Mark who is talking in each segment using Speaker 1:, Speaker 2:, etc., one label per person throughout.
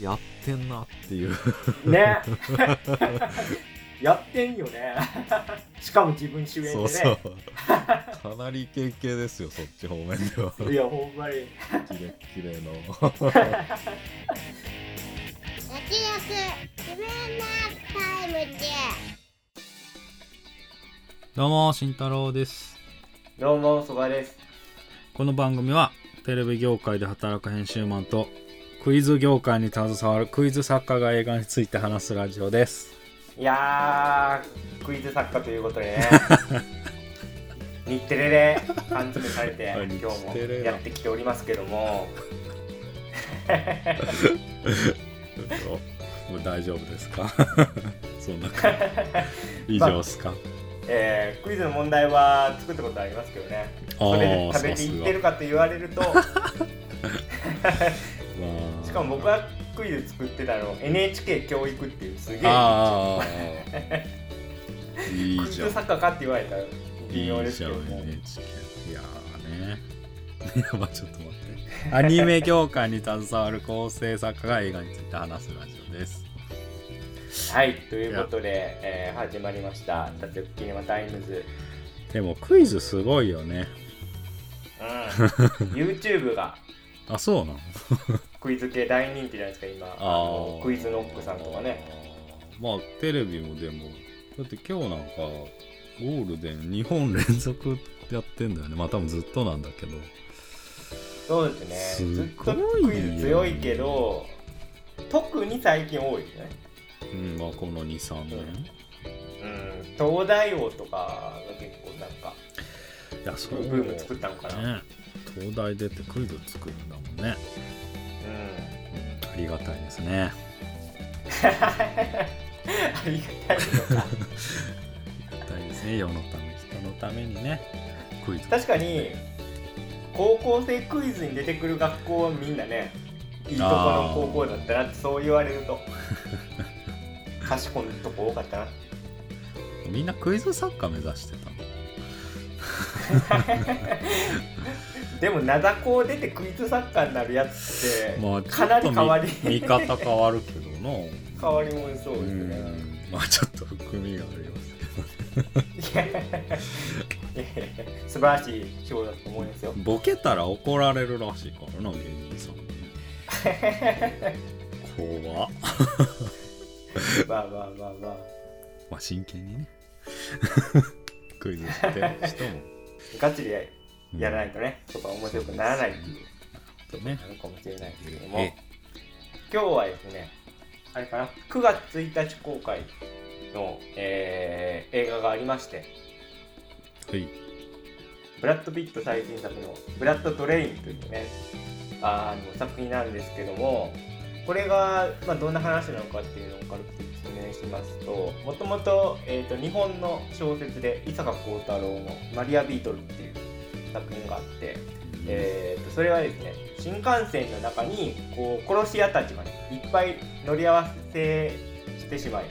Speaker 1: やってんなっていう。
Speaker 2: ね。やってんよね。しかも自分主演でね。
Speaker 1: そうそう。かなりイケイケですよそっち方面では。い
Speaker 2: やほんまに。
Speaker 1: キレッキレの。
Speaker 3: 焼き自分のタイムで
Speaker 4: どうも慎太郎です。
Speaker 2: どうもそばです。
Speaker 4: この番組はテレビ業界で働く編集マンとクイズ業界に携わるクイズ作家が映画について話すラジオです。
Speaker 2: いやークイズ作家ということで。ね日テレで缶詰されて
Speaker 1: あ
Speaker 2: 今日もやってきておりますけども。
Speaker 4: もう大丈夫ですか？そんな感じ。以上っすか、
Speaker 2: えークイズの問題は作ったことありますけどね。それで食べていってるかと言われると
Speaker 4: まあ
Speaker 2: しかも僕がクイズ作ってたの NHK 教育っていうすげえ
Speaker 4: ああ いいじゃん。
Speaker 2: ズ作家かって言われた。ら微妙ですけど
Speaker 4: いいじゃん
Speaker 2: も
Speaker 4: NHK いやーね。まあちょっと待って。アニメ業界に携わる構成作家が映画について話すラジオです。
Speaker 2: はいということで、えー始まりました「脱力キネマタイムズ。
Speaker 4: でもクイズすごいよね」
Speaker 2: うん。YouTube が。
Speaker 4: あそうなの？
Speaker 2: クイズ系大人気じゃないですか今。あのクイズノックさんとかね。
Speaker 4: まあテレビもでもだって今日なんかゴールデン2本連続やってんだよね。まあ多分ずっとなんだけど。
Speaker 2: そうですね。
Speaker 4: す
Speaker 2: ずっとクイズ強いけど特に最近多いですね。
Speaker 4: うんまあこの23年、
Speaker 2: うん。東大王とかが結構なんか
Speaker 4: いやそう
Speaker 2: ブーム作ったのかな、
Speaker 4: ね東大出てクイズ作るんだもんね、
Speaker 2: うん。
Speaker 4: うん、ありがたいですね。
Speaker 2: ありがたいのか。
Speaker 4: ありがたいですね世のため人のためにね。クイズ。
Speaker 2: 確かに高校生クイズに出てくる学校はみんなねいいとこの高校だったなってそう言われると。賢いとこ多かったな。
Speaker 4: みんなクイズ作家目指してたの
Speaker 2: でも灘高出てクイズ作家になるやつって、
Speaker 4: まあ
Speaker 2: かなり変わり。
Speaker 4: 見見方変わるけどな
Speaker 2: 変わりもんそう
Speaker 4: う
Speaker 2: ですね。
Speaker 4: ん。まあちょっと含みがあります
Speaker 2: いやいやいや素晴らしい仕事だと思いますよ。
Speaker 4: ボケたら怒られるらしいからな芸人さん。に 怖っ。
Speaker 2: まあまあまあまあ。
Speaker 4: まあ真剣にね。クイズしてる人も。
Speaker 2: ガチでやらないとね、そこは面白くならないっていう。
Speaker 4: とね。
Speaker 2: なのかもしれないですけども。
Speaker 4: え
Speaker 2: 今日はですねあれかな。9月1日公開の、えー映画がありまして。
Speaker 4: はい。
Speaker 2: ブラッド・ピット最新作の「ブラッド・トレイン」というねあの作品なんですけどもこれが、まあ、どんな話なのかっていうのを軽く説明しますともともと,、えーと日本の小説で伊坂幸太郎の「マリア・ビートル」っていう作品があって、えーとそれはですね新幹線の中にこう殺し屋たちがねいっぱい乗り合わせしてしまい、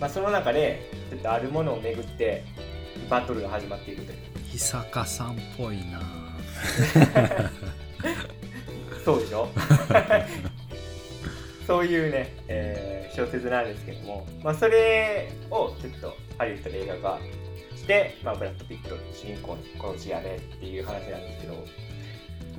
Speaker 2: まあ、その中でちょっとあるものをめぐってバトルが始まっていくという。
Speaker 4: 伊坂さんっぽいな。
Speaker 2: そうでしょ？そういうね、えー小説なんですけども、まあ、それをちょっとハリウッドで映画化して、まあ、ブラッド・ピット主人公の殺し屋でっていう話なんですけど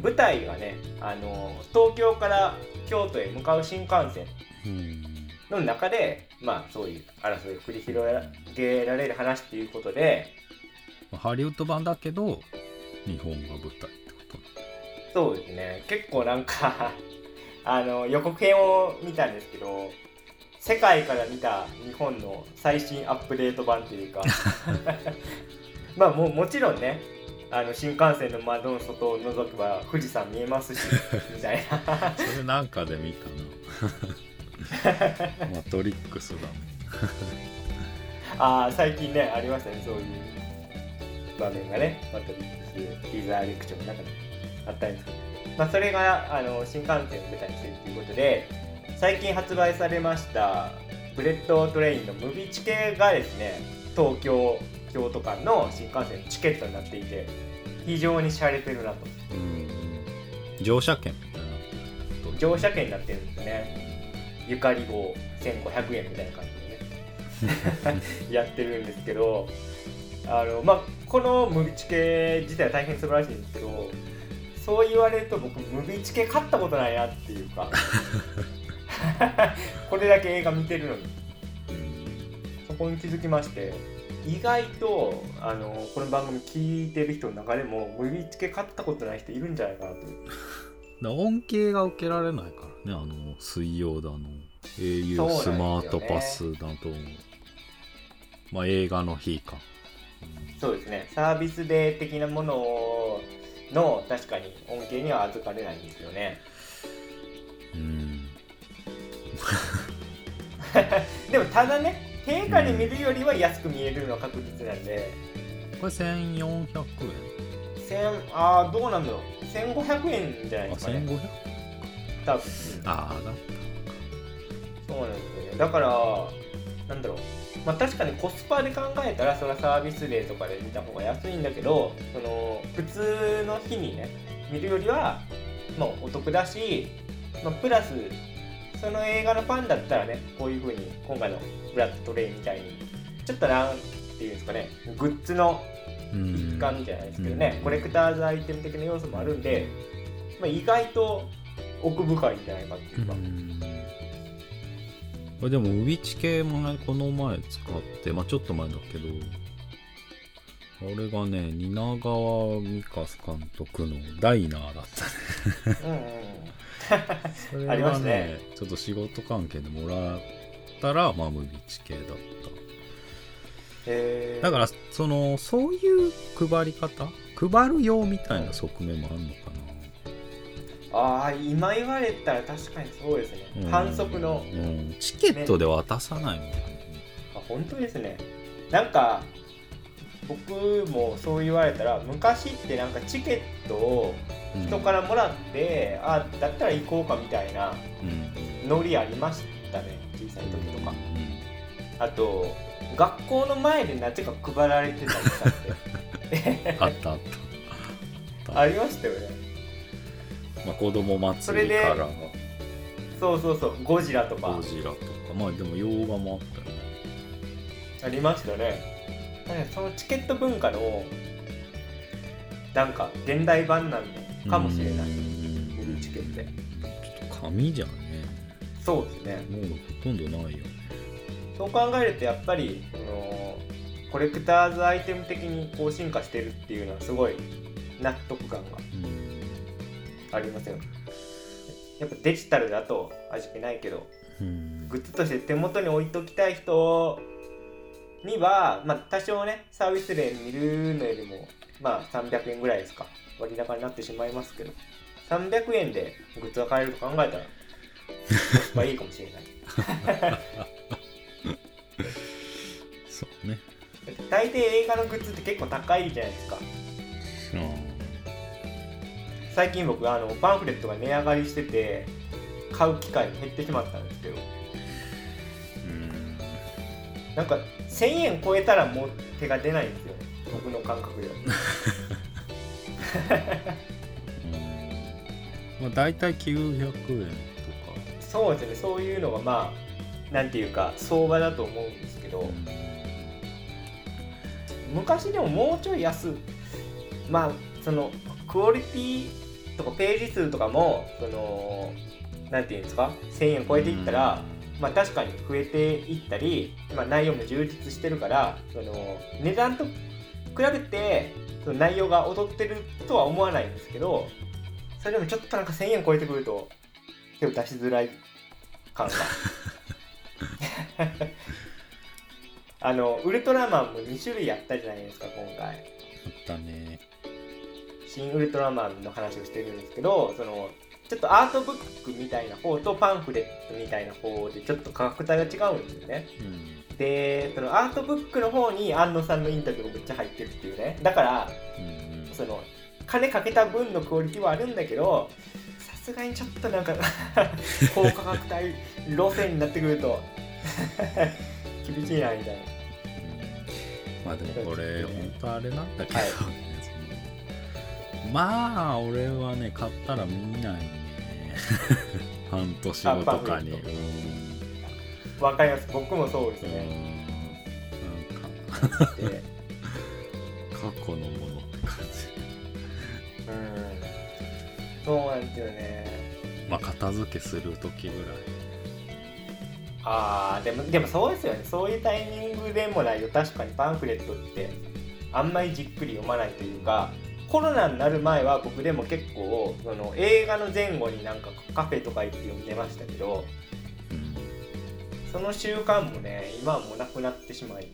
Speaker 2: 舞台がねあの東京から京都へ向かう新幹線
Speaker 4: うん。
Speaker 2: の中で、まあ、そういう争いを繰り広げられる話っていうことで
Speaker 4: ハリウッド版だけど日本が舞台ってこと。
Speaker 2: そうですね。結構なんか あの予告編を見たんですけど世界から見た日本の最新アップデート版というか。まあももちろんねあの新幹線の窓の外を覗けば富士山見えますし みたいな。
Speaker 4: それなんかで見たな。マトリックスだね
Speaker 2: あー最近ねありましたねそういう場面がねマトリックスティザーレクチャーの中であったんですけど、まあ、それがあの新幹線を舞台にしてるということで最近発売されましたブレットトレインのムビチケがですね東京京都間の新幹線のチケットになっていて非常に洒落てるなと。
Speaker 4: うん。乗車券
Speaker 2: 乗車券になってるんですね。ゆかり号1500円みたいな感じでね。やってるんですけどあのまあこのムビチケ自体は大変素晴らしいんですけどそう言われると僕ムビチケ買ったことないなっていうか これだけ映画見てるのに。そこに気づきまして。意外とあのこの番組聞いてる人の中でもムビチケ買ったことない人いるんじゃないかなと。いう
Speaker 4: だ恩恵が受けられないからねあの水曜だの。au スマートパスだと、まあ映画の日か、
Speaker 2: そうですね。サービスデー的なものの確かに恩恵には預かれないんですよね。
Speaker 4: うん、
Speaker 2: でもただね定価で見るよりは安く見えるのは確実なんで、
Speaker 4: これ1400円。
Speaker 2: 千ああどうなんだろう。1500円じゃない
Speaker 4: あ
Speaker 2: ですかね。
Speaker 4: 1500
Speaker 2: 多分。
Speaker 4: ああだ
Speaker 2: そうなんですよね。だからなんだろう。まあ確かにコスパで考えたらそれはサービスデーとかで見た方が安いんだけどその普通の日にね見るよりはまあお得だし、まあ、プラスその映画のファンだったらねこういう風に今回のブラッドトレインみたいにちょっとなんていうんですかねグッズの一環じゃないですけどね、
Speaker 4: うん。
Speaker 2: コレクターズアイテム的な要素もあるんで、まあ、意外と奥深いんじゃないかっていうか、
Speaker 4: うでもウビチ系もねこの前使ってまあちょっと前だけど俺がね蜷川美香監督の「ダイナー」だったね。
Speaker 2: うんうんうん
Speaker 4: それ
Speaker 2: ありま
Speaker 4: はね
Speaker 2: すね。
Speaker 4: ちょっと仕事関係でもらったらまあムビチ系だった。
Speaker 2: へー。
Speaker 4: だからそのそういう配り方？配る用みたいな側面もあるのか
Speaker 2: ああ今言われたら確かにそうですね、
Speaker 4: な、
Speaker 2: 反則の。
Speaker 4: うん、うん。チケットで渡さないもんね。
Speaker 2: あ本当ですね。なんか僕もそう言われたら昔ってなんかチケットを
Speaker 4: うん
Speaker 2: 人からもらって、あだったら行こうかみたいな
Speaker 4: うん。
Speaker 2: ノリありましたね小さい時とか。
Speaker 4: う
Speaker 2: あと学校の前でなぜか配られてたりした って
Speaker 4: んあった。あった。
Speaker 2: ありましたよね。
Speaker 4: まあ、子供祭りから
Speaker 2: そうそうそうゴジラとか。
Speaker 4: ゴジラとか。まあでも洋画もあったよね。
Speaker 2: ありましたねだそのチケット文化のなんか現代版なのかもしれない。
Speaker 4: うん。
Speaker 2: ムビチケって
Speaker 4: ちょっと紙じゃね。
Speaker 2: そうですね。
Speaker 4: もうほとんどないよ。ね
Speaker 2: そう考えるとやっぱりそのコレクターズアイテム的にこう進化してるっていうのはすごい納得感が
Speaker 4: うん。
Speaker 2: ありますよ。やっぱデジタルだと味気ないけど
Speaker 4: うん。
Speaker 2: グッズとして手元に置いときたい人には、まあ、多少ねサービスで見るのよりもまあ300円ぐらいですか。割高になってしまいますけど。300円でグッズが買えると考えたらコスパいいかもしれない。
Speaker 4: そうね。
Speaker 2: 大抵映画のグッズって結構高いじゃないですか。最近僕あのパンフレットが値上がりしてて買う機会が減ってしまったんですけど。
Speaker 4: うん。
Speaker 2: なんか1000円超えたらもう手が出ないんですよ。僕の感覚では。
Speaker 4: まあ大体900円とか。
Speaker 2: そうですね。そういうのがまあなんていうか相場だと思うんですけど。昔でももうちょい安まあそのクオリティとかページ数とかもそのなんていうんですか？1000円超えていったら、まあ確かに増えていったり、まあ、内容も充実してるからその値段と比べてその内容が劣ってるとは思わないんですけどそれでもちょっとなんか1000円超えてくると手を出しづらい感が。あのウルトラマンも2種類やったじゃないですか今回。
Speaker 4: あったね。
Speaker 2: 新ウルトラマンの話をしてるんですけどそのちょっとアートブックみたいな方とパンフレットみたいな方でちょっと価格帯が違うんですよね。
Speaker 4: うん。
Speaker 2: でそのアートブックの方に安野さんのインタビューがめっちゃ入ってるっていうね。だから
Speaker 4: うん
Speaker 2: その金かけた分のクオリティはあるんだけどさすがにちょっとなんか 高価格帯路線になってくると厳しいなみたいな。
Speaker 4: まあでもこれ本当あれなんだけどね、
Speaker 2: はい。
Speaker 4: まあ俺はね買ったら見ないね。半年後とかに。
Speaker 2: あパンフレット
Speaker 4: うん。
Speaker 2: わかります。僕もそうです
Speaker 4: う
Speaker 2: ね、
Speaker 4: ん。なんか。
Speaker 2: で。
Speaker 1: 過去のものって感
Speaker 2: うん。そうなんですよね。
Speaker 4: まあ片付けする時ぐらい。
Speaker 2: あーでもでもそうですよね。そういうタイミングでもないと確かにパンフレットってあんまりじっくり読まないというかコロナになる前は僕でも結構その映画の前後になんかカフェとか行って読んでましたけど
Speaker 4: うん
Speaker 2: その習慣もね今はもうなくなってしまい。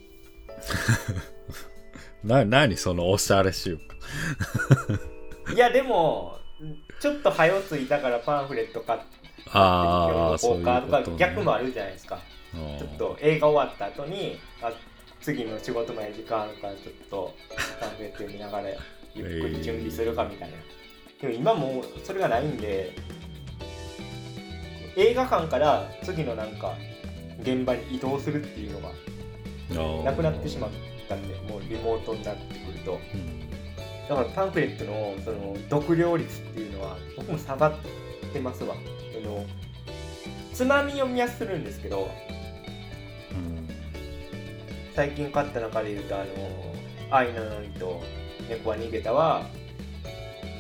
Speaker 4: な何そのおしゃれ習慣？
Speaker 2: いやでもちょっと早ついたからパンフレット買って
Speaker 4: ああ
Speaker 2: 読んどこうかとか逆もあるじゃないですか。ちょっと映画終わった後にあ次の仕事まで時間あるからちょっとパンフレット読みながらゆっくり準備するかみたいな、でも今もうそれがないんで映画館から次のなんか現場に移動するっていうのがなくなってしまったんでもうリモートになってくると。
Speaker 4: うん。
Speaker 2: だからパンフレットのその読料率っていうのは僕も下がってますわ。そのつまみ読みはするんですけど
Speaker 4: うん。
Speaker 2: 最近買った中で言うとあの「愛なのに」と「猫は逃げたは」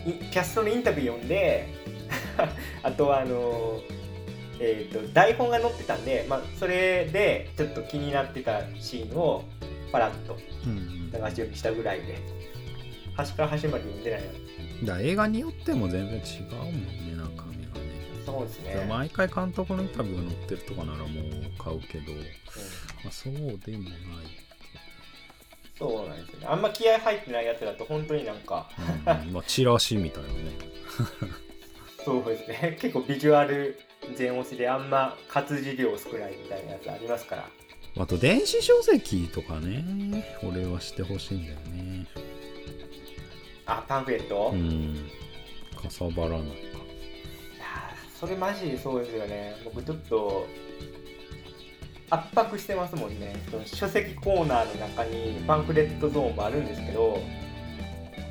Speaker 2: いキャストのインタビュー読んで あとはあのえー、と台本が載ってたんで、まあ、それでちょっと気になってたシーンをパラッと
Speaker 4: うん
Speaker 2: 流し読みしたぐらいで。端から端まで読んでないの
Speaker 4: だ映画によっても全然違うもんね中身がね。
Speaker 2: そうですね、
Speaker 4: 毎回監督のインタビューが載ってるとかならもう買うけど、
Speaker 2: うん。
Speaker 4: まあ、そうでもない
Speaker 2: そうなんですよね。あんま気合入ってないやつだと本当になんか
Speaker 4: うんまあチラシみたいなね。
Speaker 2: そうですね。結構ビジュアル全押しであんま活字量少ないみたいなやつありますから。
Speaker 4: あと電子書籍とかね俺はしてほしいんだよね。
Speaker 2: あパンフレット、い
Speaker 4: うん。かさばらないか。
Speaker 2: それマジでそうですよね。僕ちょっと圧迫してますもんね。書籍コーナーの中にパンフレットゾーンもあるんですけど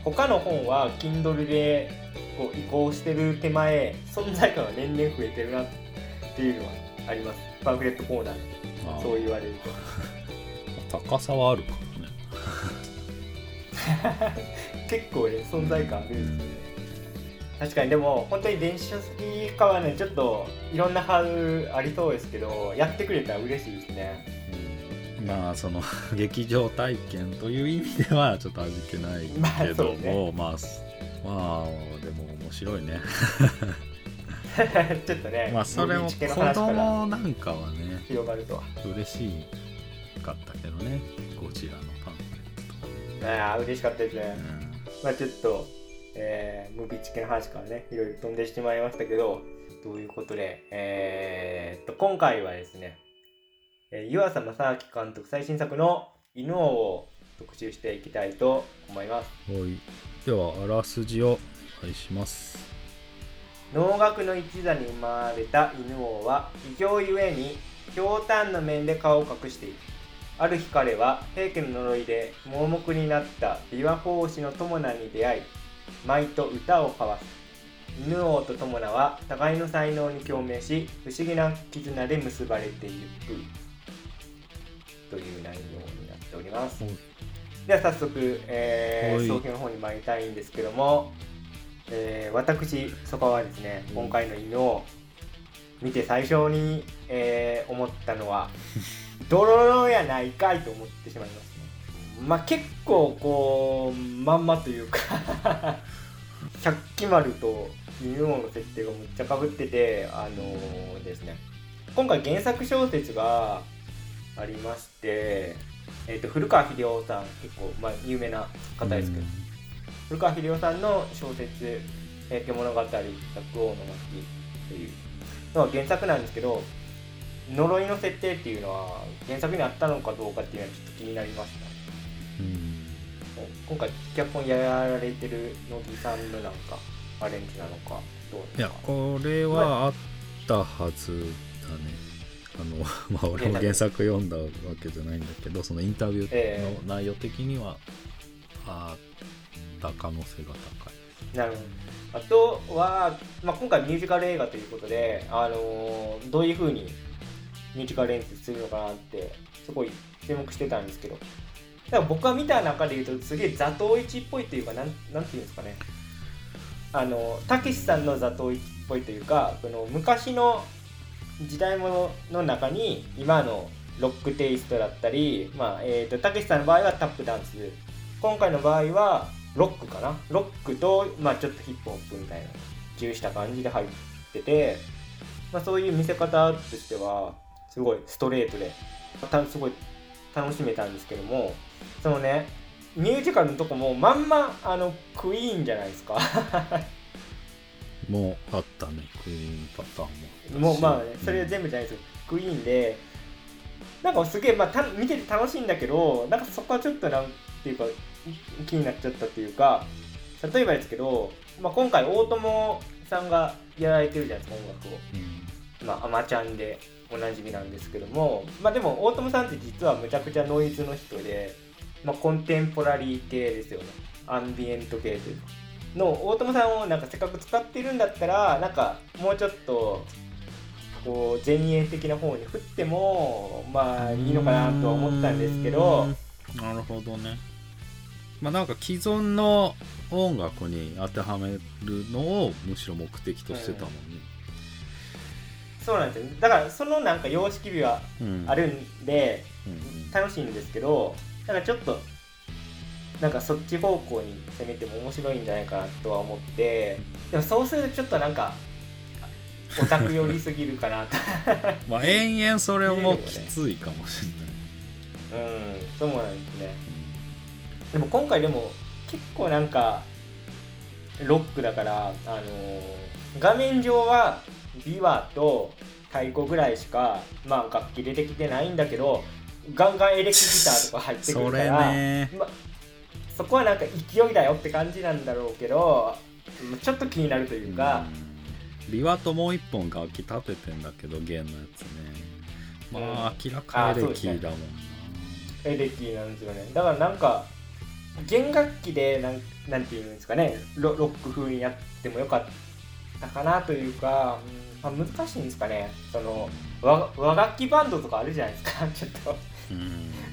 Speaker 2: 他の本は Kindle でこう移行してる手前存在感が年々増えてるなっていうのはあります。パンフレットコーナーで
Speaker 4: あ
Speaker 2: そう言われると。
Speaker 4: 高さはあるからね。
Speaker 2: 結構ね存在感あるんですよね確かに。でも本当に電子書籍化はねちょっといろんなハードルありそうですけどやってくれたら嬉しいですね。
Speaker 4: まあその 劇場体験という意味ではちょっと味気ない
Speaker 2: まあ
Speaker 4: けども、まあすまあでも面白いね。
Speaker 2: ちょっとね
Speaker 4: まあそれも子供なんかはね
Speaker 2: 広がると。は
Speaker 4: 嬉しかったけどね。ゴジラのパンフレット
Speaker 2: ああ嬉しかったですね、
Speaker 4: うん。
Speaker 2: まあちょっと、えー、ムービーチ系の話からねいろいろ飛んでしてまいりましたけどということでえー、っと今回はですね、えー湯浅正明監督最新作の「犬王」を特集していきたいと思います。
Speaker 4: はい。ではあらすじをお願いします。
Speaker 2: 能楽の一座に生まれた犬王は異形ゆえにひょうたんの面で顔を隠している。ある日彼は平家の呪いで盲目になった琵琶法師の友名に出会い舞と歌を交わす。犬王と友名は互いの才能に共鳴し不思議な絆で結ばれていく。という内容になっております。
Speaker 4: はい
Speaker 2: では早速、えー、
Speaker 4: はい。
Speaker 2: 総評の方に参りたいんですけども、えー私そこはですね
Speaker 4: うん。
Speaker 2: 今回の犬を見て最初に、えー思ったのは ドロロやないかいと思ってしまいますねまあ結構こうまんまというか百鬼丸と犬王の設定がむっちゃかぶっててあのーですね。今回原作小説がありまして、えー、と古川英夫さん結構、まあ、有名な方ですけど、古川英夫さんの小説「平家物語百王の巻」というのが原作なんですけど呪いの設定っていうのは原作にあったのかどうかっていうのはちょっと気になりました。
Speaker 4: うん
Speaker 2: 今回脚本やられてる乃木さんのなんかアレンジなのかどう
Speaker 4: いやこれはあったはずだね。あの まあ俺も原作。読んだわけじゃないんだけどそのインタビューの内容的にはあった可能性が高い。
Speaker 2: なるほど。あとは、まあ、今回ミュージカル映画ということで、あのーどういう風にミュージカル演出するのかなってすごい注目してたんですけどだから僕が見た中で言うとすげえ座頭市っぽいっていうかなんなんていうんですかね。あのたけしさんの座頭市っぽいというかこの昔の時代物の中に今のロックテイストだったりまあえーとたけしさんの場合はタップダンス。今回の場合はロックかな。ロックと、まあ、ちょっとヒップホップみたいな重した感じで入ってて、まあ、そういう見せ方としてはすごいストレートでたすごい楽しめたんですけどもそのね。ミュージカルのとこもまんまあのクイーンじゃないですか。
Speaker 4: もうあったねクイーンパターンも。
Speaker 2: もうまあ、ね、それは
Speaker 4: うん
Speaker 2: 全部じゃないですよ、クイーンでなんかすげえ、まあ、た見てて楽しいんだけどなんかそこはちょっとなんていうか気になっちゃったっていうか例えばですけど、まあ、今回大友さんがやられてるじゃないですか音楽を。
Speaker 4: うん。
Speaker 2: まあ、アマちゃんでおなじみなんですけども、まあ、でも大友さんって実はむちゃくちゃノイズの人で、まあ、コンテンポラリー系ですよね。アンビエント系というかの大友さんをなんかせっかく使ってるんだったらなんかもうちょっとこう前衛的な方に振ってもまあいいのかなとは思ったんですけど。
Speaker 4: なるほどね。まあなんか既存の音楽に当てはめるのをむしろ目的としてたもんね、
Speaker 2: そうなんですよ。だからそのなんか様式美は
Speaker 4: うん。
Speaker 2: あるんで、
Speaker 4: うんうん。
Speaker 2: 楽しいんですけどなんかちょっとなんかそっち方向に攻めても面白いんじゃないかなとは思ってでもそうするとちょっとなんかオタク寄りすぎるかなと。
Speaker 4: まあ延々それもきついかもしれない、
Speaker 2: うんそうなんですね。でも今回でも結構なんかロックだからあのー画面上は琵琶と太鼓ぐらいしかまあ楽器出てきてないんだけどガンガンエレキギターとか入ってくるから
Speaker 4: ね。
Speaker 2: ま、そこはなんか勢いだよって感じなんだろうけどうんちょっと気になるというか、
Speaker 4: うん。ビワともう一本楽器立ててんだけど弦のやつね。まあ明らかエレキだもんな。
Speaker 2: エレキなんですよね。だからなんか弦楽器でなんなんていうんですかね。ロロック風にやってもよかったかなというか、うん。まあ、難しいんですかね。その和和楽器バンドとかあるじゃないですか。ちょっと。
Speaker 4: うん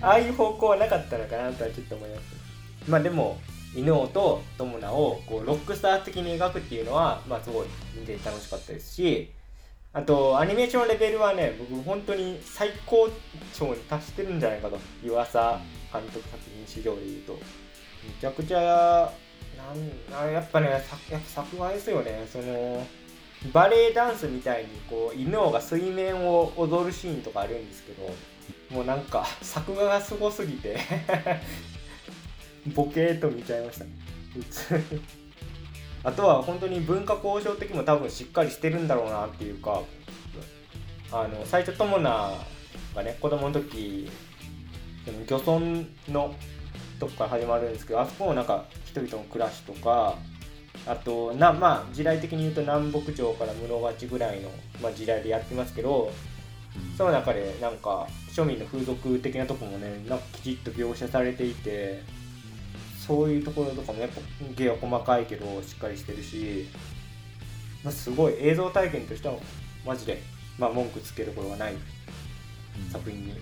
Speaker 2: ああいう方向はなかったのかなとはちょっと思います。まあでも犬王と友名をこうロックスター的に描くっていうのはまあすごい見て楽しかったですしあとアニメーションレベルはね僕本当に最高潮に達してるんじゃないかと湯浅監督作品史上でいうと。めちゃくちゃなんあやっぱねやっぱ作画ですよね。そのバレエダンスみたいにこう犬王が水面を踊るシーンとかあるんですけどもうなんか作画がすごすぎて ボケーと見ちゃいました。あとは本当に文化交渉的も多分しっかりしてるんだろうなっていうかあの最初友名がね子供の時漁村のとこから始まるんですけどあそこもなんか人々の暮らしとかあとなまあ時代的に言うと南北朝から室町ぐらいの、まあ、時代でやってますけどその中でなんか庶民の風俗的なとこもねなんかきちっと描写されていてそういうところとかもやっぱ芸は細かいけどしっかりしてるし、まあ、すごい映像体験としてはマジで、まあ、文句つけるところがない作品に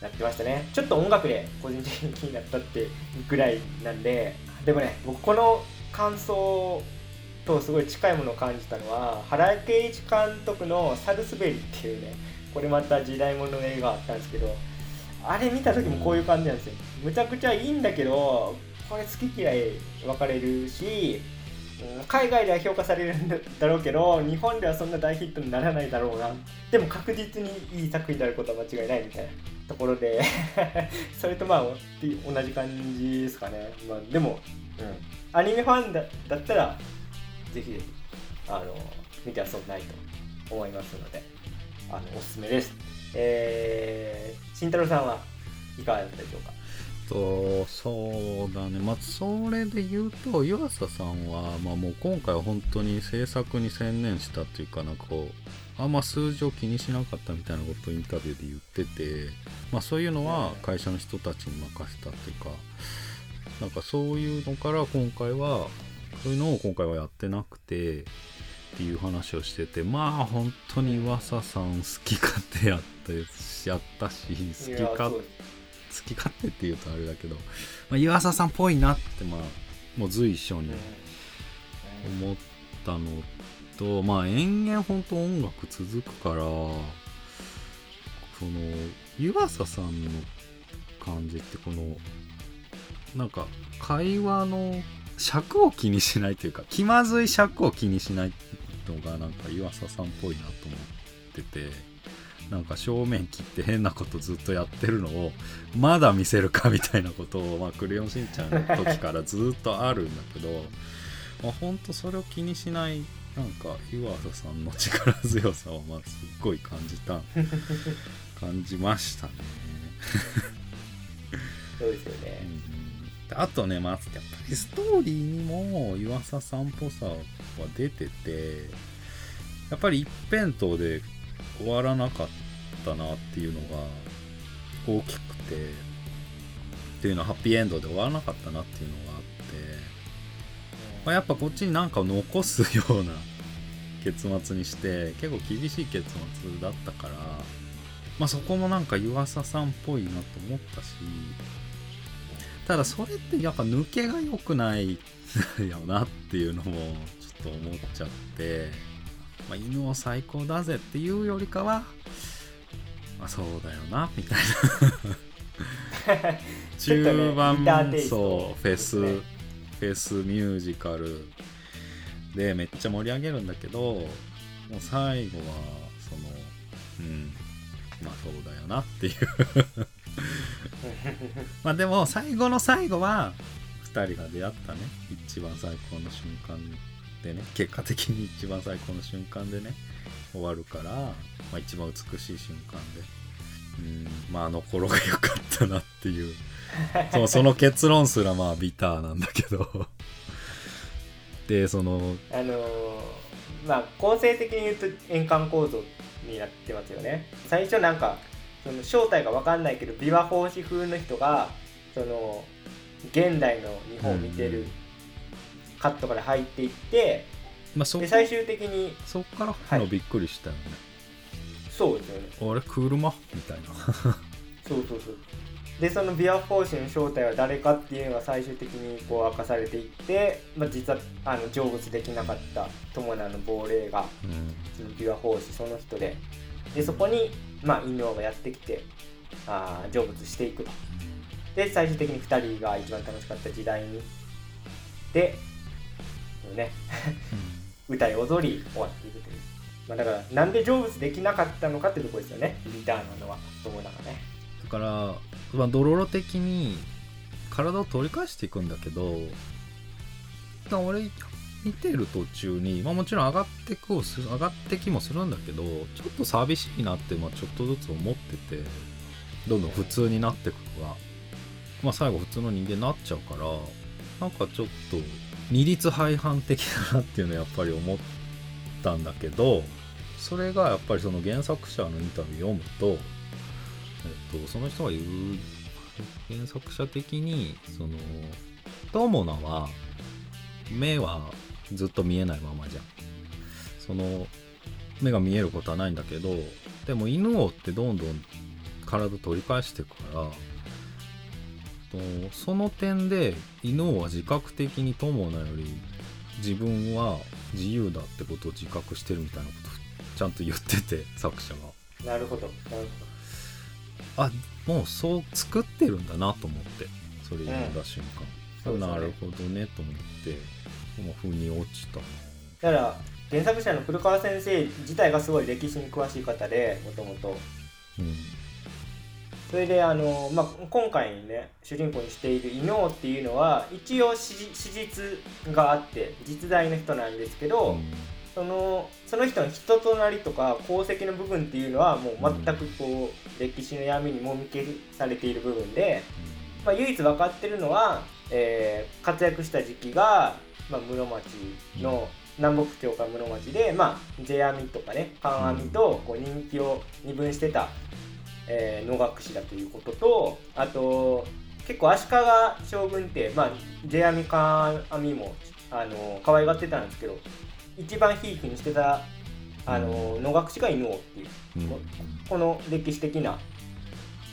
Speaker 2: なってましたね。ちょっと音楽で個人的に気になったってぐらいなんででもね僕この感想とすごい近いものを感じたのは原敬一監督の「サルスベリ」っていうねこれまた時代物の映画あったんですけどあれ見た時もこういう感じなんですよ。むちゃくちゃいいんだけどこれ好き嫌い分かれるし海外では評価されるんだろうけど日本ではそんな大ヒットにならないだろうな。でも確実にいい作品であることは間違いないみたいなところで それとまあ同じ感じですかね、まあ、でも、うん、アニメファンだだったらぜひあの見ては損ないと思いますので。あのおすすめです。えー、慎太郎さんはいかがだったでしょうか？
Speaker 4: とそうだね。まあそれで言うと湯浅さんは、まあ、もう今回は本当に制作に専念したっていうかなんかこうあんま数字を気にしなかったみたいなことをインタビューで言ってて、まあ、そういうのは会社の人たちに任せたっていうかなんかそういうのから今回はそういうのを今回はやってなくてっていう話をしててまあ本当に噂さん好き勝手やったやったし好き勝好き勝手って言うとあれだけど、まあ、岩佐さんっぽいなってまあもう随所に
Speaker 2: うん
Speaker 4: 思ったのとまあ延々本当音楽続くからその湯浅さんの感じってこのなんか会話の尺を気にしないというか気まずい尺を気にしないのがなんか湯浅さんっぽいなと思っててなんか正面切って変なことずっとやってるのをまだ見せるかみたいなことを、まあ、クレヨンしんちゃんの時からずっとあるんだけどまあ本当それを気にしないなんか湯浅さんの力強さをまあすっごい感じた感じましたね。
Speaker 2: そうですよね
Speaker 4: であとね、まあ、やっぱりストーリーにも湯浅さんっぽさは出ててやっぱり一辺倒で終わらなかったなっていうのが大きくてっていうのはハッピーエンドで終わらなかったなっていうのがあって、まあ、やっぱこっちに何か残すような結末にして結構厳しい結末だったから、まあ、そこもなんか湯浅さんっぽいなと思ったしただそれってやっぱ抜けが良くない よなっていうのもちょっと思っちゃって、まあ、犬を最高だぜっていうよりかは、まあ、そうだよなみたいな。中盤、
Speaker 2: ギターテイスト
Speaker 4: そうフェス、
Speaker 2: ね
Speaker 4: フェスミュージカルでめっちゃ盛り上げるんだけどもう最後はそのうんまあそうだよなっていう まあでも最後の最後は2人が出会ったね。一番最高の瞬間でね。結果的に一番最高の瞬間でね。終わるから、まあ、一番美しい瞬間で。うんまああの頃が良かったなっていう。そうその結論すらまあビターなんだけど。でその
Speaker 2: あのーまあ構成的に言うと円環構造になってますよね。最初なんかその正体が分かんないけど琵琶法師風の人がその現代の日本を見てるカットから入っていって、
Speaker 4: まあ
Speaker 2: で最終的に
Speaker 4: そっから入るのびっくりしたよね、
Speaker 2: そうですよね。
Speaker 4: あれ車？みたいな。
Speaker 2: そうそうそう。でその琵琶法師の正体は誰かっていうのが最終的にこう明かされていって、まあ、実はあの成仏できなかった友名の亡霊が
Speaker 4: うん。
Speaker 2: その琵琶法師その人で。でそこに、まあ、犬王がやってきてあー成仏していくと。で最終的に2人が一番楽しかった時代にでね歌い踊り終わっていくという、まあ、だからなんで成仏できなかったのかっていうところですよね。リターナーのは。友名がね。
Speaker 4: だから、まあ、ドロロ的に体を取り返していくんだけど俺見てる途中に、まあ、もちろん上がってくをする上がってきもするんだけどちょっと寂しいなって、まあ、ちょっとずつ思っててどんどん普通になってくのが、まあ、最後普通の人間になっちゃうからなんかちょっと二律背反的だなっていうのはやっぱり思ったんだけどそれがやっぱりその原作者のインタビュー読むとえっと、その人が言う原作者的にその友名は目はずっと見えないままじゃん。その目が見えることはないんだけどでも犬王ってどんどん体取り返していくからとその点で犬王は自覚的に友名より自分は自由だってことを自覚してるみたいなことちゃんと言ってて作者が。
Speaker 2: なるほど。なる
Speaker 4: あもうそう作ってるんだなと思ってそれ読んだ瞬間、
Speaker 2: そうですね。
Speaker 4: なるほどねと思ってこの風に落ちた。
Speaker 2: だから原作者の古川先生自体がすごい歴史に詳しい方でもともと
Speaker 4: うん。
Speaker 2: それであの、まあ、今回ね主人公にしている伊能っていうのは一応史史実があって実在の人なんですけど、そのその人の人となりとか功績の部分っていうのはもう全くこう、歴史の闇にもみ消されている部分で、まあ、唯一分かってるのは、えー活躍した時期が、まあ、室町の南北朝から室町で、まあ、世阿弥とかね観阿弥とこう人気を二分してた、えー能楽師だということとあと結構足利将軍って、まあ、世阿弥観阿弥もあの可愛がってたんですけど一番ひいきにしてたあの能楽師が犬王っていう
Speaker 4: うん。
Speaker 2: ここの歴史的な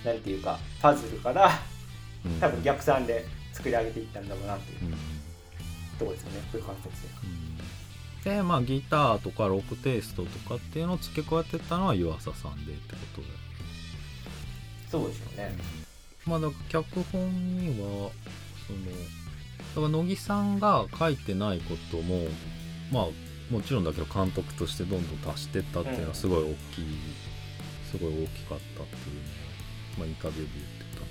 Speaker 2: なんていうかパズルから
Speaker 4: うん。
Speaker 2: 多分逆算で作り上げていったんだろうなっていう。
Speaker 4: うん
Speaker 2: ところですよねそういう感じで
Speaker 4: でまあギターとかロックテイストとかっていうのを付け加えてったのは湯浅さんでってことで。
Speaker 2: そうですよね。
Speaker 4: まあだから脚本にはそのだから乃木さんが書いてないこともまあもちろんだけど監督としてどんどん足してったっていうのはすごい大きい、すごい大きかったっていうのを、まあ、インタビューで言ってた、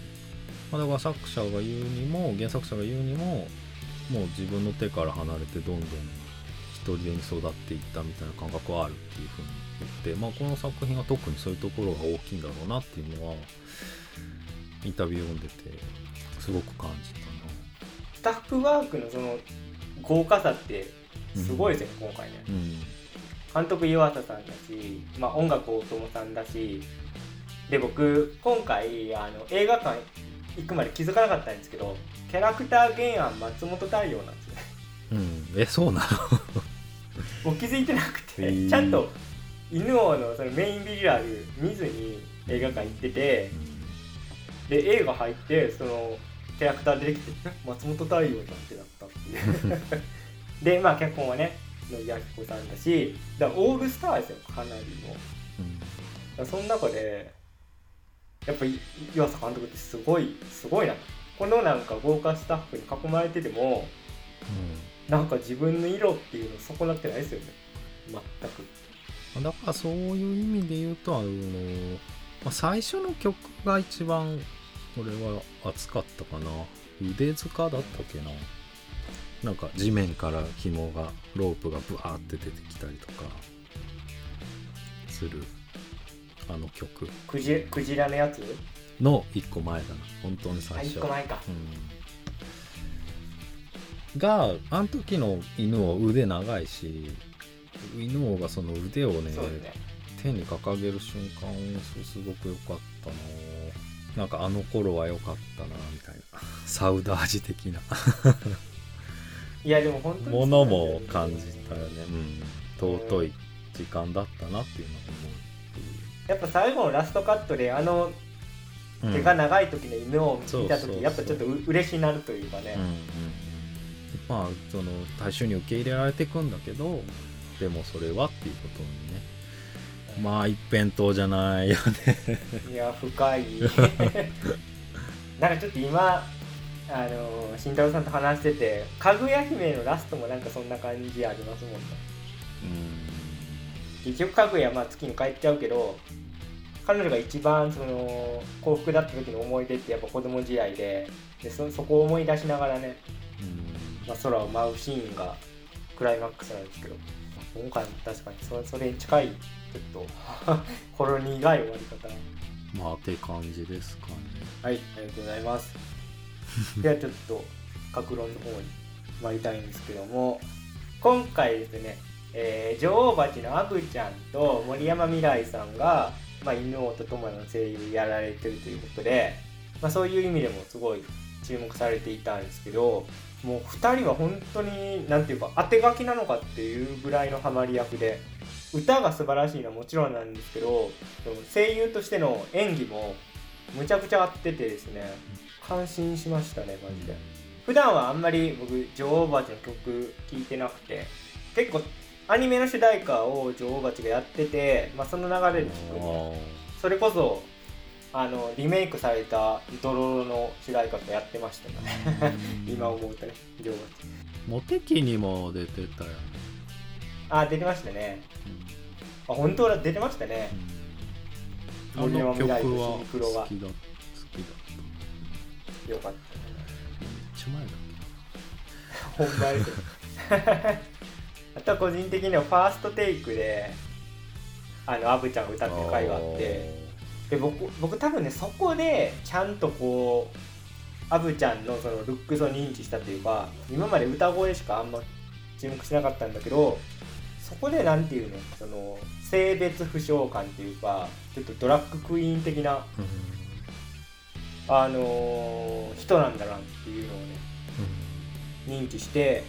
Speaker 4: まあ、だから作者が言うにも原作者が言うにももう自分の手から離れてどんどん一人でに育っていったみたいな感覚はあるっていうふうに言って、まあ、この作品は特にそういうところが大きいんだろうなっていうのはインタビュー読んでてすごく感じたな。
Speaker 2: スタッフワークのその豪華さってすごいですよね、今回ね。
Speaker 4: うん。
Speaker 2: 監督岩佐さんだし、まあ、音楽大友さんだしで僕今回あの映画館行くまで気づかなかったんですけどキャラクター原案松本太陽なんですよね。
Speaker 4: うん。えそうなの？
Speaker 2: 僕気づいてなくて、
Speaker 4: へー。
Speaker 2: ちゃんと犬王のそのメインビジュアル見ずに映画館行っててで映画入ってそのキャラクター出てきて松本太陽じゃんってなったっていう。でまあ脚本はね野木明子さんだしだオールスターですよかなりのだからその中でやっぱり湯浅監督ってすごいすごいなこのなんか豪華スタッフに囲まれててもなんか自分の色っていうの損なってないですよね。全く。
Speaker 4: うんだからそういう意味で言うとあの、まあ、最初の曲が一番俺は熱かったかな。腕塚だったっけな。なんか地面から紐がロープがブワーって出てきたりとかするあの曲。
Speaker 2: クジクジラのやつ？
Speaker 4: の一個前だな。本当に
Speaker 2: あ
Speaker 4: 最初。
Speaker 2: 1個前か。
Speaker 4: うん。があの時の犬王腕長いし犬王がその腕をね
Speaker 2: ね。
Speaker 4: 手に掲げる瞬間そうすごく良かったななんかあの頃は良かったなみたいな。サウダージ的な。い
Speaker 2: やでも本当に
Speaker 4: ものも感じたよね、うん、尊い時間だったなっていうのを
Speaker 2: やっぱ最後のラストカットであの
Speaker 4: 思う
Speaker 2: 毛が長い時の犬を見た時やっぱちょっとう嬉しいなるというかね、
Speaker 4: うんうんうん。まあその大衆に受け入れられていくんだけどでもそれはっていうことにね。まあ一辺倒じゃないよね。
Speaker 2: いや深い。なんかちょっと今あの慎太郎さんと話してて「かぐや姫」のラストもなんかそんな感じありますもんね。結局かぐやまあ月に帰っちゃうけど彼女が一番その幸福だった時の思い出ってやっぱ子供時代ででそそこを思い出しながらね、
Speaker 4: うん。
Speaker 2: まあ、空を舞うシーンがクライマックスなんですけど今回も確かにそそれに近いちょっと ほろ苦い終わり方
Speaker 4: まあって感じですかね。
Speaker 2: はいありがとうございます。ではちょっと格論の方に参りたいんですけども今回ですね、えー女王蜂のアブちゃんと森山未来さんが、まあ、犬王と友の声優やられてるということで、まあ、そういう意味でもすごい注目されていたんですけどもう2人は本当に何ていうか当て書きなのかっていうぐらいのハマり役で歌が素晴らしいのはもちろんなんですけど声優としての演技もむちゃくちゃ合っててですね感心しましたねマジで。普段はあんまり僕女王蜂の曲聴いてなくて結構アニメの主題歌を女王蜂がやってて、まあ、その流れでちょっとそれこそあのリメイクされた「ドロロ」の主題歌とやってましたね。今思うとね女王蜂
Speaker 4: モテ期にも出てたよね、
Speaker 2: あ出てましたね。あ本当だ出てましたね。
Speaker 4: うん。あの曲は。好きだ好きだった。
Speaker 2: よかったね。
Speaker 4: めっちゃ前だっ
Speaker 2: 本番ですよあとは個人的にはファーストテイクであのアブちゃんが歌
Speaker 4: け
Speaker 2: ってる回があってで僕僕多分ねそこでちゃんとこうアブちゃんのそのルックスを認知したというか今まで歌声しかあんま注目しなかったんだけどそこでなんていうのその性別不詳感っていうかちょっとドラッグクイーン的な、あのー人なんだなっていうのをね認知して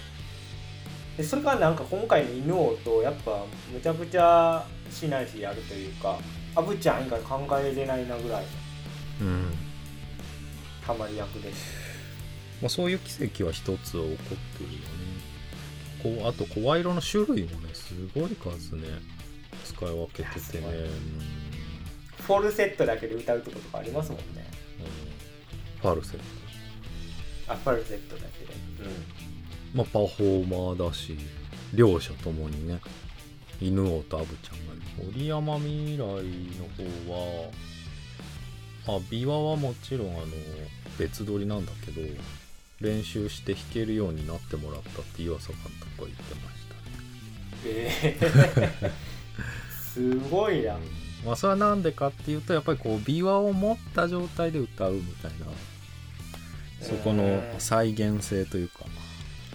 Speaker 2: でそれがなんか今回の犬王とやっぱむちゃくちゃシナジーあるというかアブちゃん以外考えれないなぐらいの
Speaker 4: うん。
Speaker 2: ハマり役で。す
Speaker 4: まあ、そういう奇跡は一つは起こってるよね。こうあと声色の種類もねすごい数ね使い分けててね。
Speaker 2: フォルセットだけで歌うとことかありますもんね。
Speaker 4: うん。ファルセット
Speaker 2: あフォルセットだけで
Speaker 4: まあパフォーマーだし両者ともにね。犬王とアブちゃんがいる森山未来の方はまあ琵琶はもちろんあの別撮りなんだけど練習して弾けるようになってもらったって湯浅監督は言ってましたね。
Speaker 2: ええ。すごいな。
Speaker 4: まあそれはなんでかっていうとやっぱりこう琵琶を持った状態で歌うみたいなそこの再現性というか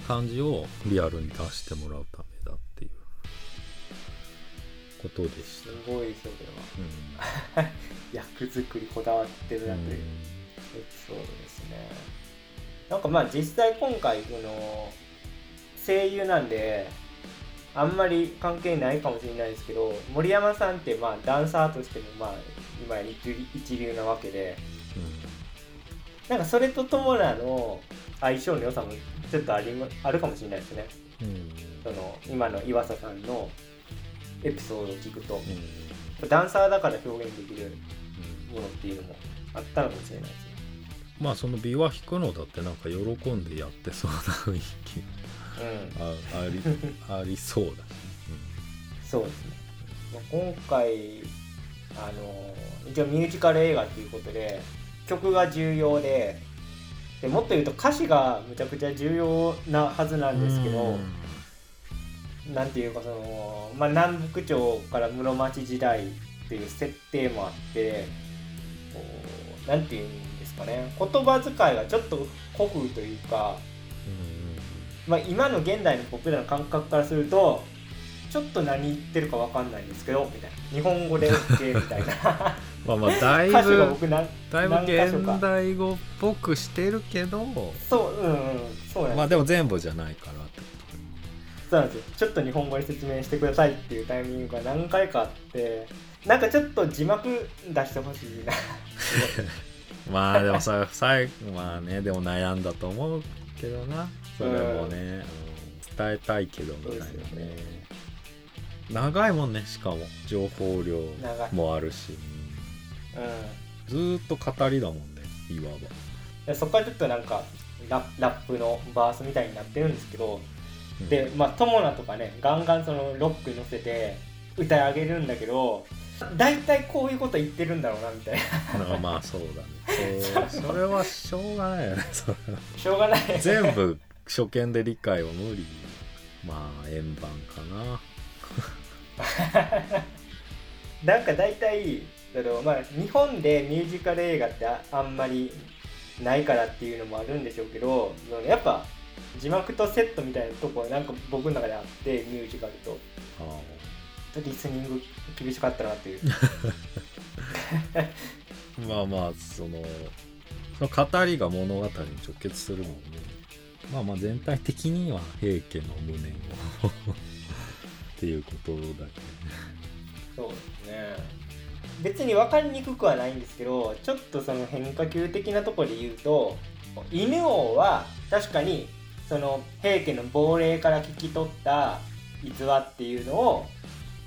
Speaker 4: 感じをリアルに出してもらうためだっていう。ことでし
Speaker 2: す
Speaker 4: た。
Speaker 2: ごいそれは。役作りこだわってるなというエピソードですね。なんかまあ実際今回この声優なんであんまり関係ないかもしれないですけど森山さんってまあダンサーとしてもまあ今一流なわけでなんかそれと友田の相性の良さもちょっとありまあるかもしれないですね。
Speaker 4: うん。うん
Speaker 2: その今の岩佐さんのエピソードを聞くと。
Speaker 4: うん。
Speaker 2: ダンサーだから表現できるものっていうのもあったのかもしれないですね。
Speaker 4: まあその琵琶弾くのだってなんか喜んでやってそうな雰囲気。
Speaker 2: うん。
Speaker 4: ああり ありそうだし、
Speaker 2: そうですね、まあ今回あの一応ミュージカル映画っていうことで曲が重要ででもっと言うと歌詞がむちゃくちゃ重要なはずな
Speaker 4: うん
Speaker 2: ですけど、
Speaker 4: うん。
Speaker 2: なんていうかその、まあ、南北朝から室町時代っていう設定もあってこうなんていうんですかね言葉遣いがちょっと古風というか、まあ、今の現代の僕らの感覚からするとちょっと何言ってるかわかんないんですけどみたいな。日本語で OK みたいな。
Speaker 4: まあまあだいぶだいぶ現代語っぽくしてるけど
Speaker 2: そううんうんそうなん
Speaker 4: まあでも全部じゃないから。ってこ
Speaker 2: そうなんですよ。ちょっと日本語で説明してくださいっていうタイミングが何回かあってなんかちょっと字幕出してほしいな。
Speaker 4: と まあでもさ最後まあねでも悩んだと思うけどな。それもね、うん伝えたいけどみたいなね長いもんねしかも。情報量もあるし、
Speaker 2: うん。
Speaker 4: うんずーっと語りだもんねいわば。
Speaker 2: でそこからちょっとなんかララップのバースみたいになってるんですけど、
Speaker 4: うん。
Speaker 2: でまあ友名とかねガンガンそのロックに乗せて歌い上げるんだけど大体こういうこと言ってるんだろうなみたいな。
Speaker 4: あまあそうだね。そ うそれはしょうがないよねそれは。
Speaker 2: しょうがない。
Speaker 4: 全部初見で理解は無理。まあ円盤かな
Speaker 2: なんか大体その、まあ、日本でミュージカル映画ってああんまりないからっていうのもあるんでしょうけどやっぱ字幕とセットみたいなとこはなんか僕の中であってミュージカルと。リスニング厳しかったなっていう。
Speaker 4: ー まあまあそのその語りが物語に直結するもんね。まあまあ全体的には平家の無念をっていうことだけ
Speaker 2: そうですね。別に分かりにくくはないんですけどちょっとその変化球的なところで言うと犬王は確かにその平家の亡霊から聞き取った逸話っていうのを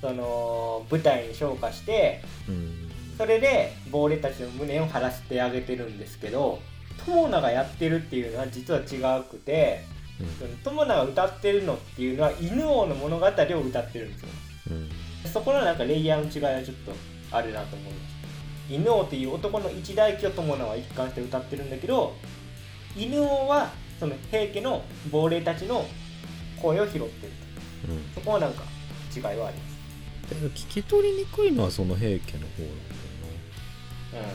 Speaker 2: その舞台に昇華して
Speaker 4: うん。
Speaker 2: それで亡霊たちの無念を晴らしてあげてるんですけど友名がやってるっていうのは実は違くて友名が歌ってるのっていうのは犬王の物語を歌ってるんですよ。
Speaker 4: うん。うん
Speaker 2: そこのなんかレイヤーの違いはちょっとあるなと思いました犬王っていう男の一代記を友名は一貫して歌ってるんだけど犬王はその平家の亡霊たちの声を拾ってると。
Speaker 4: うん。
Speaker 2: そこはなんか違いはあります。
Speaker 4: でも聞き取りにくいのはその平家の方なんだよな、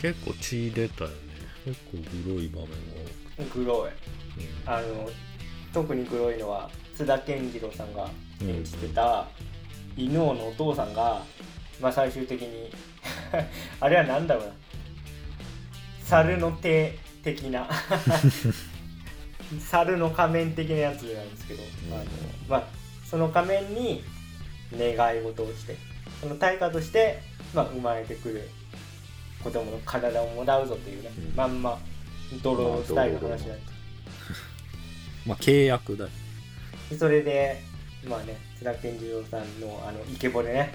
Speaker 4: 結構血出たよね。結構グロい場面が多く
Speaker 2: うん。黒い
Speaker 4: て、
Speaker 2: あの特に黒いのは津田健次郎さんが演じてた犬王のお父さんが、まあ、最終的に あれは何だろうな。猿の手的な。猿の仮面的なやつなんですけど、
Speaker 1: うん。
Speaker 2: あのまあ、その仮面に願い事をしてその対価として、まあ、生まれてくる子供の体をもらうぞというね、
Speaker 1: うん。
Speaker 2: まんまドロースタイルの話なんです
Speaker 4: まあ契約だ。
Speaker 2: それでまあね津田健次郎さんのあのイケボでね。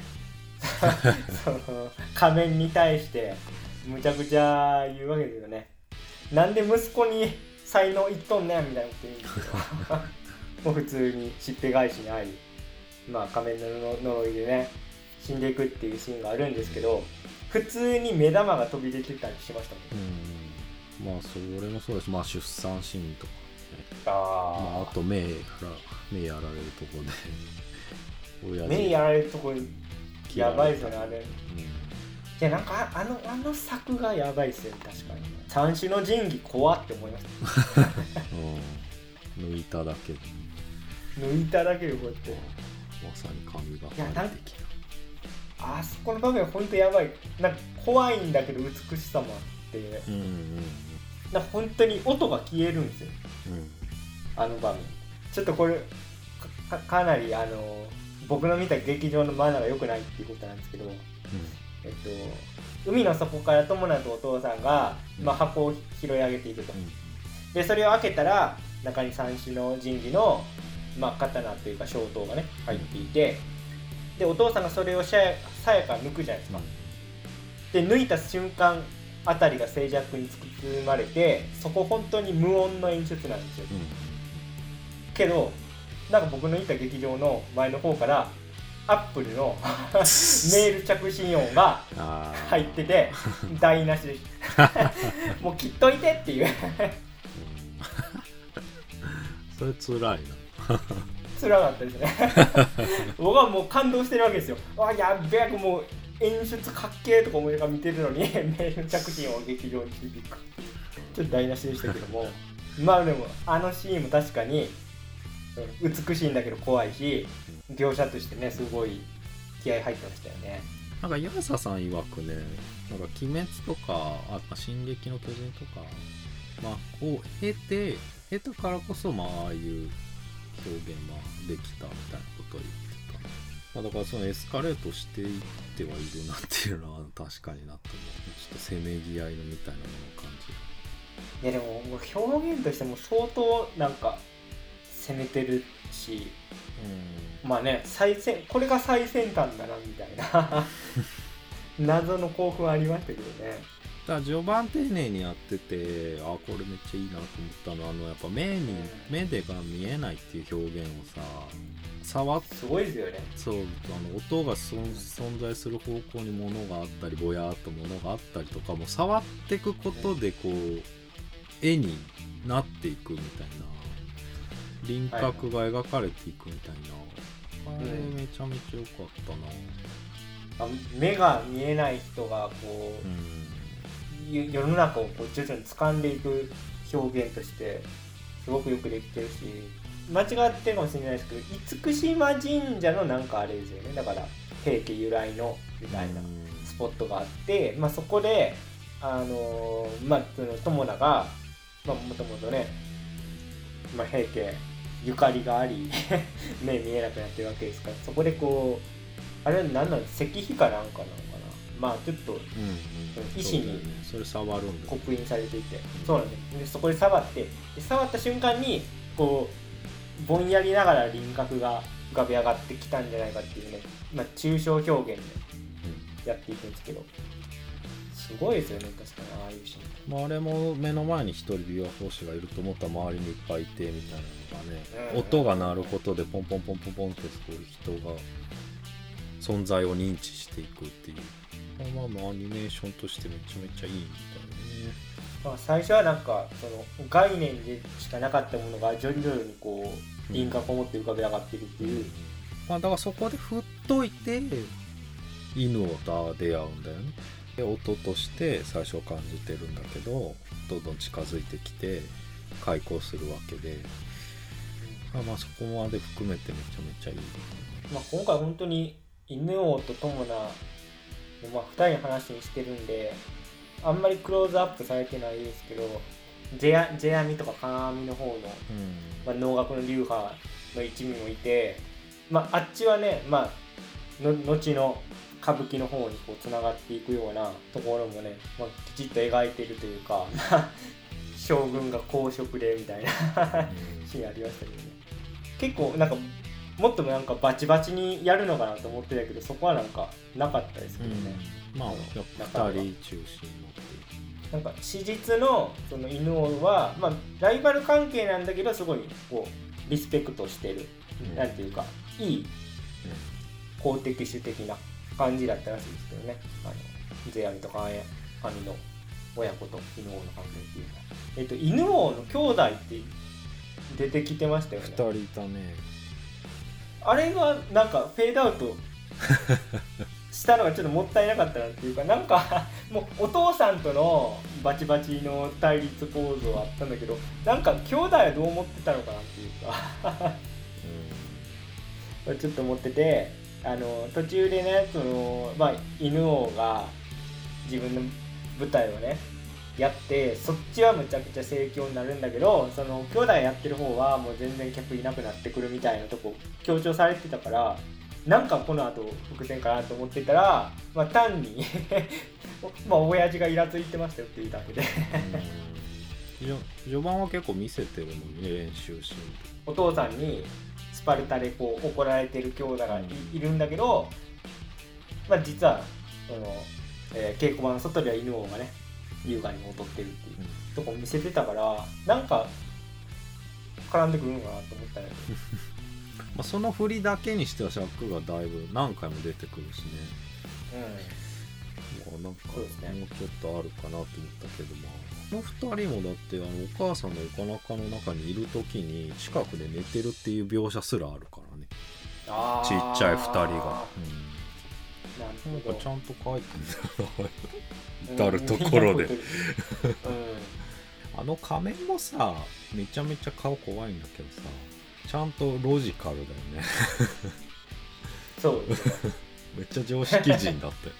Speaker 2: その仮面に対してむちゃくちゃ言うわけですよね。なんで息子に才能いっとんねんみたいなこと言うんですけど もう普通にしっぺ返しにありまあ仮面の呪いでね死んでいくっていうシーンがあるんですけど普通に目玉が飛び出てたりしましたもん。
Speaker 4: うんまあそれもそうですまあ出産シーンとか、ね。
Speaker 2: あ
Speaker 4: まあ、あと目やら目やられるとこで。
Speaker 2: 目やられるとこやばいですよねあれ。
Speaker 4: うん
Speaker 2: いやなんかああのあの作がやばいっすよね確かに。三種の神器怖って思いました。
Speaker 4: うん。抜いただけで。
Speaker 2: 抜いただけでこうやって。
Speaker 4: まさに神が
Speaker 2: いやなん
Speaker 4: か的
Speaker 2: あそこの場面ほんとやばい。なんか怖いんだけど美しさもあって
Speaker 4: うんうん
Speaker 2: なんか本当に音が消えるんですよ。
Speaker 4: うん。
Speaker 2: あの場面。ちょっとこれかかなりあの僕の見た劇場のマナーが良くないっていうことなんですけど。えっと海の底から友達とお父さんが、まあ、箱を拾い上げていくと、でそれを開けたら中に三種の神器の、まあ、刀というか小刀がね入っていて。でお父さんがそれをさやさやか抜くじゃないですか。で抜いた瞬間あたりが静寂に包まれてそこ本当に無音の演出なんですよ。
Speaker 4: うん
Speaker 2: けどなんか僕のいた劇場の前の方からアップルの メール着信音が入ってて台無しでした。もう切っといてっていう。
Speaker 4: それつらいな。
Speaker 2: 辛かったですね。僕はもう感動してるわけですよ。あやっべえもう演出かっけえとか思いながら見てるのに メール着信を劇場に響くちょっと台無しでしたけども まあでもあのシーンも確かに美しいんだけど怖いし描写としてねすごい気合入ってましたよね
Speaker 4: なんか、ヤサさん曰くね、なんか、鬼滅とか、あ、進撃の巨人とか、まあ、を経て、経たからこそ、まあ、ああいう表現ができたみたいなことを言って。まあ、だから、そのエスカレートしていってはいるなっていうのは確かになって思う。ちょっとせめぎ合いのみたいなものを感じる。
Speaker 2: いやでももう表現としても相当なんか攻めてるしまあね最先これが最先端だなみたいな 謎の興奮ありましたけどね
Speaker 4: だから序盤丁寧にやっててあこれめっちゃいいなと思ったのはあのやっぱ目に目でが見えないっていう表現をさ触っ
Speaker 2: すごいですよね。
Speaker 4: そうあの音が存存在する方向に物があったりぼやーっと物があったりとかも触っていくことでこう絵になっていくみたいな輪郭が描かれていくみたいな、あれめちゃめちゃ良かったな。
Speaker 2: あ目が見えない人がこ
Speaker 4: うん
Speaker 2: う、ゆ世の中をこう徐々に掴んでいく表現としてすごくよくできてるし間違ってるかもしれないですけど厳島神社のなんかあれですよね。だから平家由来のみたいなスポットがあって、まあ、そこで、あのーまあ、その友田が、まあ、もともとね、まあ、平家ゆかりがあり 目見えなくなってるわけですからそこでこうあれは何なん石碑かなんかなのかな。まあちょっと
Speaker 4: うんうん。
Speaker 2: 石に刻印されていて。そうなんです。でそこで触ってで触った瞬間にこうぼんやりながら輪郭が浮かび上がってきたんじゃないかっていうね、まあ、抽象表現でやっていくんですけどすごいですよね確かにああいうシーン
Speaker 4: まあ、あれも目の前に一人琵琶法師がいると思ったら周りにいっぱいいてみたいなのがね、
Speaker 2: うん
Speaker 4: 音が鳴ることでポンポンポンポンポンってこう人が存在を認知していくっていう。まあまあアニメーションとしてめちゃめちゃいいみ
Speaker 2: まあ、最初はなんかその概念でしかなかったものが徐々にこう輪郭を持って浮かび上がっているって
Speaker 4: たい
Speaker 2: う、
Speaker 4: まあだからそこで振っといて犬と出会うんだよね。で音として最初は感じてるんだけどどんどん近づいてきて開口するわけで、まあ、まあそこまで含めてめちゃめちゃいい。
Speaker 2: まあ、今回本当に犬王と友名、まあ、2人の話にしてるんであんまりクローズアップされてないですけどジェアジェアミとか鏡の方の、
Speaker 1: うん
Speaker 2: まあ、能楽の流派の一味もいて、まあ、あっちはね、まあ、の後の歌舞伎の方にこうつながっていくようなところもね、まあ、きちっと描いてるというか 将軍が公職でみたいな シーンありましたけどね。結構なんかもっとなんかバチバチにやるのかなと思ってたけどそこはなんかなかったですけどね、
Speaker 4: うん。まあ2人中心の。
Speaker 2: なんか史実のその犬王は、まあ、ライバル関係なんだけどすごいこうリスペクトしてる、
Speaker 1: うん。
Speaker 2: なんていうかいい公的主的な感じだったらしいですけどね。あの世阿弥とか神の親子と犬王の関係っていうのは、えっと、犬王の兄弟って出てきてましたよね。
Speaker 1: 2人いたね。
Speaker 2: あれがなんかフェードアウト したのがちょっともったいなかったなっていうかなんか もうお父さんとのバチバチの対立構造はあったんだけどなんか兄弟はどう思ってたのかなっていうか。ちょっと思っててあの途中でねその、まあ、犬王が自分の舞台をねやってそっちはむちゃくちゃ盛況になるんだけどその兄弟やってる方はもう全然客いなくなってくるみたいなとこ強調されてたからなんかこの後伏線かなと思ってたら、まあ、単に まあ親父がイラついてましたよっていうだけで。
Speaker 4: うん。序序盤は結構見せてるのにね練習シーン。
Speaker 2: お父さんにスパルタでこう怒られてる兄弟がい,、
Speaker 4: うん。
Speaker 2: るんだけど、まあ、実はその、えー稽古場の外では犬王がね優雅に踊ってるっていうとこ見せてたからなんか絡んでくるのかなと思ったんやけど
Speaker 4: まあ、その振りだけにしては尺がだいぶ何回も出てくるしね。まあなんかもうちょっとあるかなと思ったけどまあこの2人もだってあのお母さんのおなかの中にいる時に近くで寝てるっていう描写すらあるからね。ちっちゃい2人が、うん、なん。かちゃんと書いてんだ至る所で。
Speaker 2: うん。
Speaker 4: あの仮面もさめちゃめちゃ顔怖いんだけどさちゃんとロジカルだよね。
Speaker 2: そうですね、
Speaker 4: めっちゃ常識人だって。
Speaker 2: う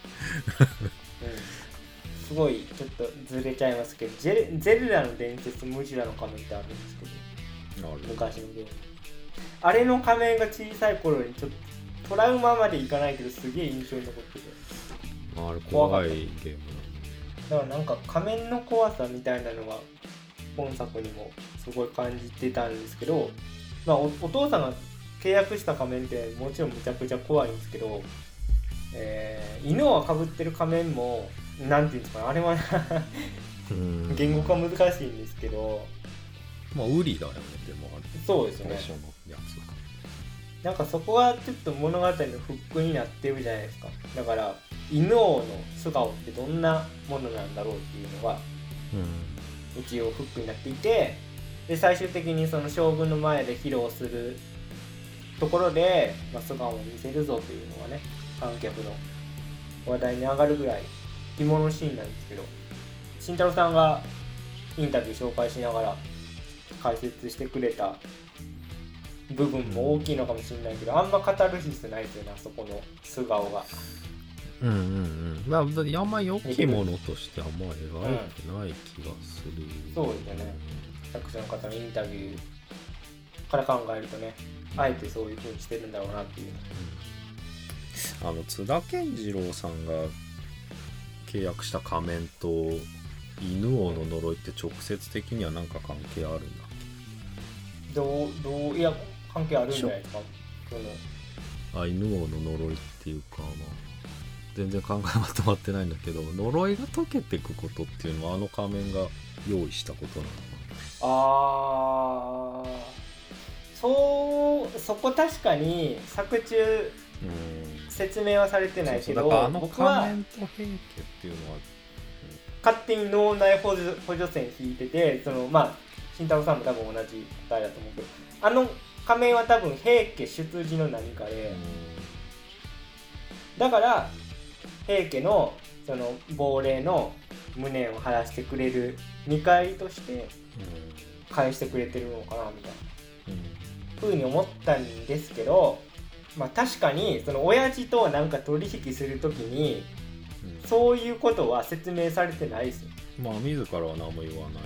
Speaker 2: ん、すごいちょっとずれちゃいますけどゼルゼルダの伝説ムジュラの仮面ってあるんですけど。昔のゲーム。あれの仮面が小さい頃にちょっとトラウマまでいかないけどすげえ印象に残ってて。
Speaker 4: あれ怖いゲーム
Speaker 2: だからなんか仮面の怖さみたいなのが本作にもすごい感じてたんですけど、まあ、おお父さんが契約した仮面ってもちろんむちゃくちゃ怖いんですけど、えー犬をかぶってる仮面もなんていうんですかねあれは
Speaker 4: うん。
Speaker 2: 言語化難しいんですけど
Speaker 4: まあウリだよねでも。あれ
Speaker 2: そうですね。
Speaker 4: 最初のやつ
Speaker 2: なんかそこはちょっと物語のフックになってるじゃないですか。だから犬王の素顔ってどんなものなんだろうっていうのが
Speaker 4: うん。
Speaker 2: 一応フックになっていてで最終的にその将軍の前で披露するところで、まあ、素顔を見せるぞというのがね観客の話題に上がるぐらい肝のシーンなんですけど慎太郎さんがインタビュー紹介しながら解説してくれた部分も大きいのかもしれないけど、あんまカタルシスないですよねあそこの素顔が。
Speaker 4: うんうんうん。まああんま良きものとしてあんま描いてない気がする、
Speaker 2: そうですよね作者の方のインタビューから考えるとねあえてそういう風にしてるんだろうなっていう。
Speaker 4: あの津田健次郎さんが契約した仮面と犬王の呪いって直接的には何か関係あるんだっ
Speaker 2: どうどういや関係あるんじゃないか？その。
Speaker 4: けあ犬王の呪いっていうかまあ全然考えまとまってないんだけど呪いが解けていくことっていうのはあの仮面が用意したことなのか
Speaker 2: あーそうそこ確かに作中説明はされてないけど
Speaker 4: そうそうだからあの
Speaker 2: 僕は
Speaker 4: 仮面と平家っていうのは
Speaker 2: 勝手に脳内補助補助線引いててそのまあ慎太郎さんも多分同じ答えだと思うけどあの仮面は多分平家出自の何かで、だから平家のその亡霊の無念を晴らしてくれる見返りとして返してくれてるのかなみたいな。ふうに思ったんですけどまあ確かにその親父となんか取引するときにそういうことは説明されてないですよ。
Speaker 4: まあ自らは何も言わない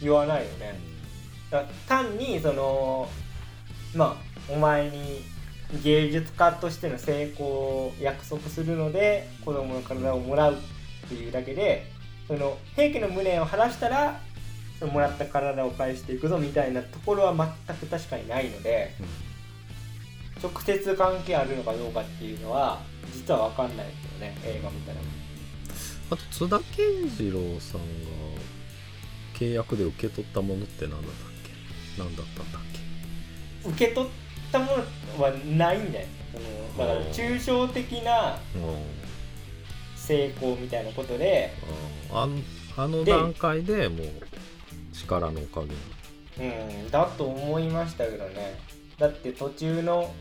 Speaker 2: 言わないよね。だ単にそのまあお前に芸術家としての成功を約束するので子供の体をもらうっていうだけでその平家の無念を晴らしたらそのもらった体を返していくぞみたいなところは全く確かにないので直接関係あるのかどうかっていうのは実は分かんないですよね映画見たら。
Speaker 4: あと津田健次郎さんが契約で受け取ったものって何だったっけ？何だったんだっけ？
Speaker 2: 受け取ったものはないんじゃないですか？そのだから抽象的な
Speaker 4: うん
Speaker 2: 成功みたいなことで、
Speaker 4: あのあの
Speaker 2: で
Speaker 4: 段階でもう力のおかげ
Speaker 2: うん、だと思いましたけどね。だって途中の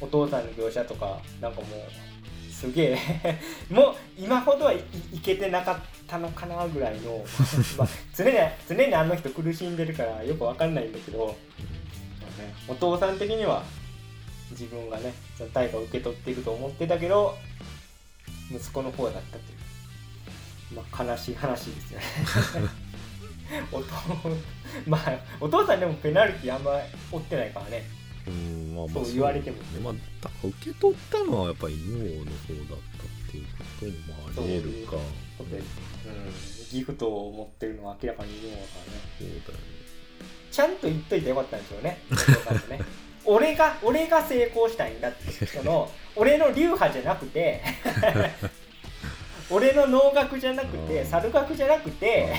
Speaker 2: お父さんの描写とかなんかもうすげえ。もう今ほどはいいけてなかったのかなぐらいのまあ常に常にあの人苦しんでるからよくわかんないんだけど、ね、お父さん的には自分がねその対価を受け取っていると思ってたけど息子の方だったという、まあ、悲しい話ですよね。お父 まあお父さんでもペナルティあんま負ってないからね。
Speaker 4: うんまあまあ
Speaker 2: そう言われても。
Speaker 4: そうね。まあだから受け取ったのはやっぱり犬王の方だったっていうこともまああり得るか。
Speaker 2: ことで、うん、ギフトを持ってるのは明らかにいるのだからね。
Speaker 4: そうだよね。
Speaker 2: ちゃんと言っといてよかったんですよね。お父さんもね俺が俺が成功したいんだってその 俺の流派じゃなくて 俺の能楽じゃなくて
Speaker 4: うん。
Speaker 2: 猿楽じゃなくて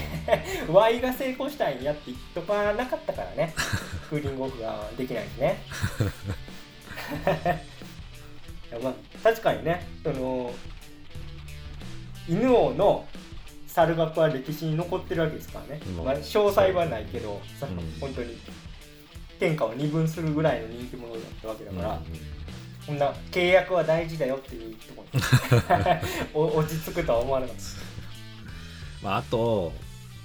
Speaker 2: Y が成功したいんやって言っとかなかったからね。クーリングオフができないですね。まあ確かにねその犬王の猿楽は歴史に残ってるわけですからね、
Speaker 4: うん
Speaker 2: まあ、詳細はないけど、
Speaker 4: うん。
Speaker 2: 本当に天下を二分するぐらいの人気者だったわけだから、
Speaker 4: うん
Speaker 2: こんな契約は大事だよっていうところ。落ち着くとは思わなかった。
Speaker 4: まあ、あと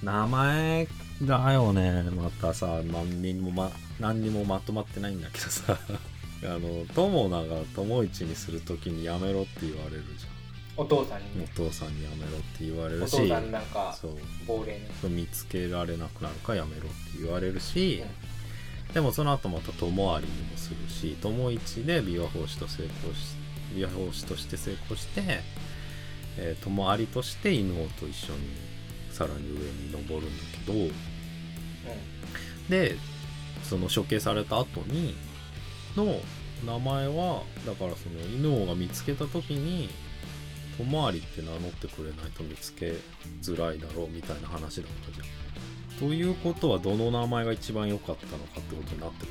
Speaker 4: 名前だよね。またさ何にもま何にもまとまってないんだけどさ。あの友名が友一にするときにやめろって言われるじ
Speaker 2: お父さん
Speaker 4: ゃん
Speaker 2: に。
Speaker 4: お父さんにやめろって言われるし
Speaker 2: お父さんなんか
Speaker 4: そう。
Speaker 2: 亡霊ね
Speaker 4: 見つけられなくなるからやめろって言われるし、でもその後また友有にもするし友一で琵琶法師と成功し琵琶法師として成功して、えー友有として犬王と一緒にさらに上に登るんだけどでその処刑された後にの名前はだからその犬王が見つけた時に友有って名乗ってくれないと見つけづらいだろうみたいな話だったじゃん。ということはどの名前が一番良かったのかってことになってく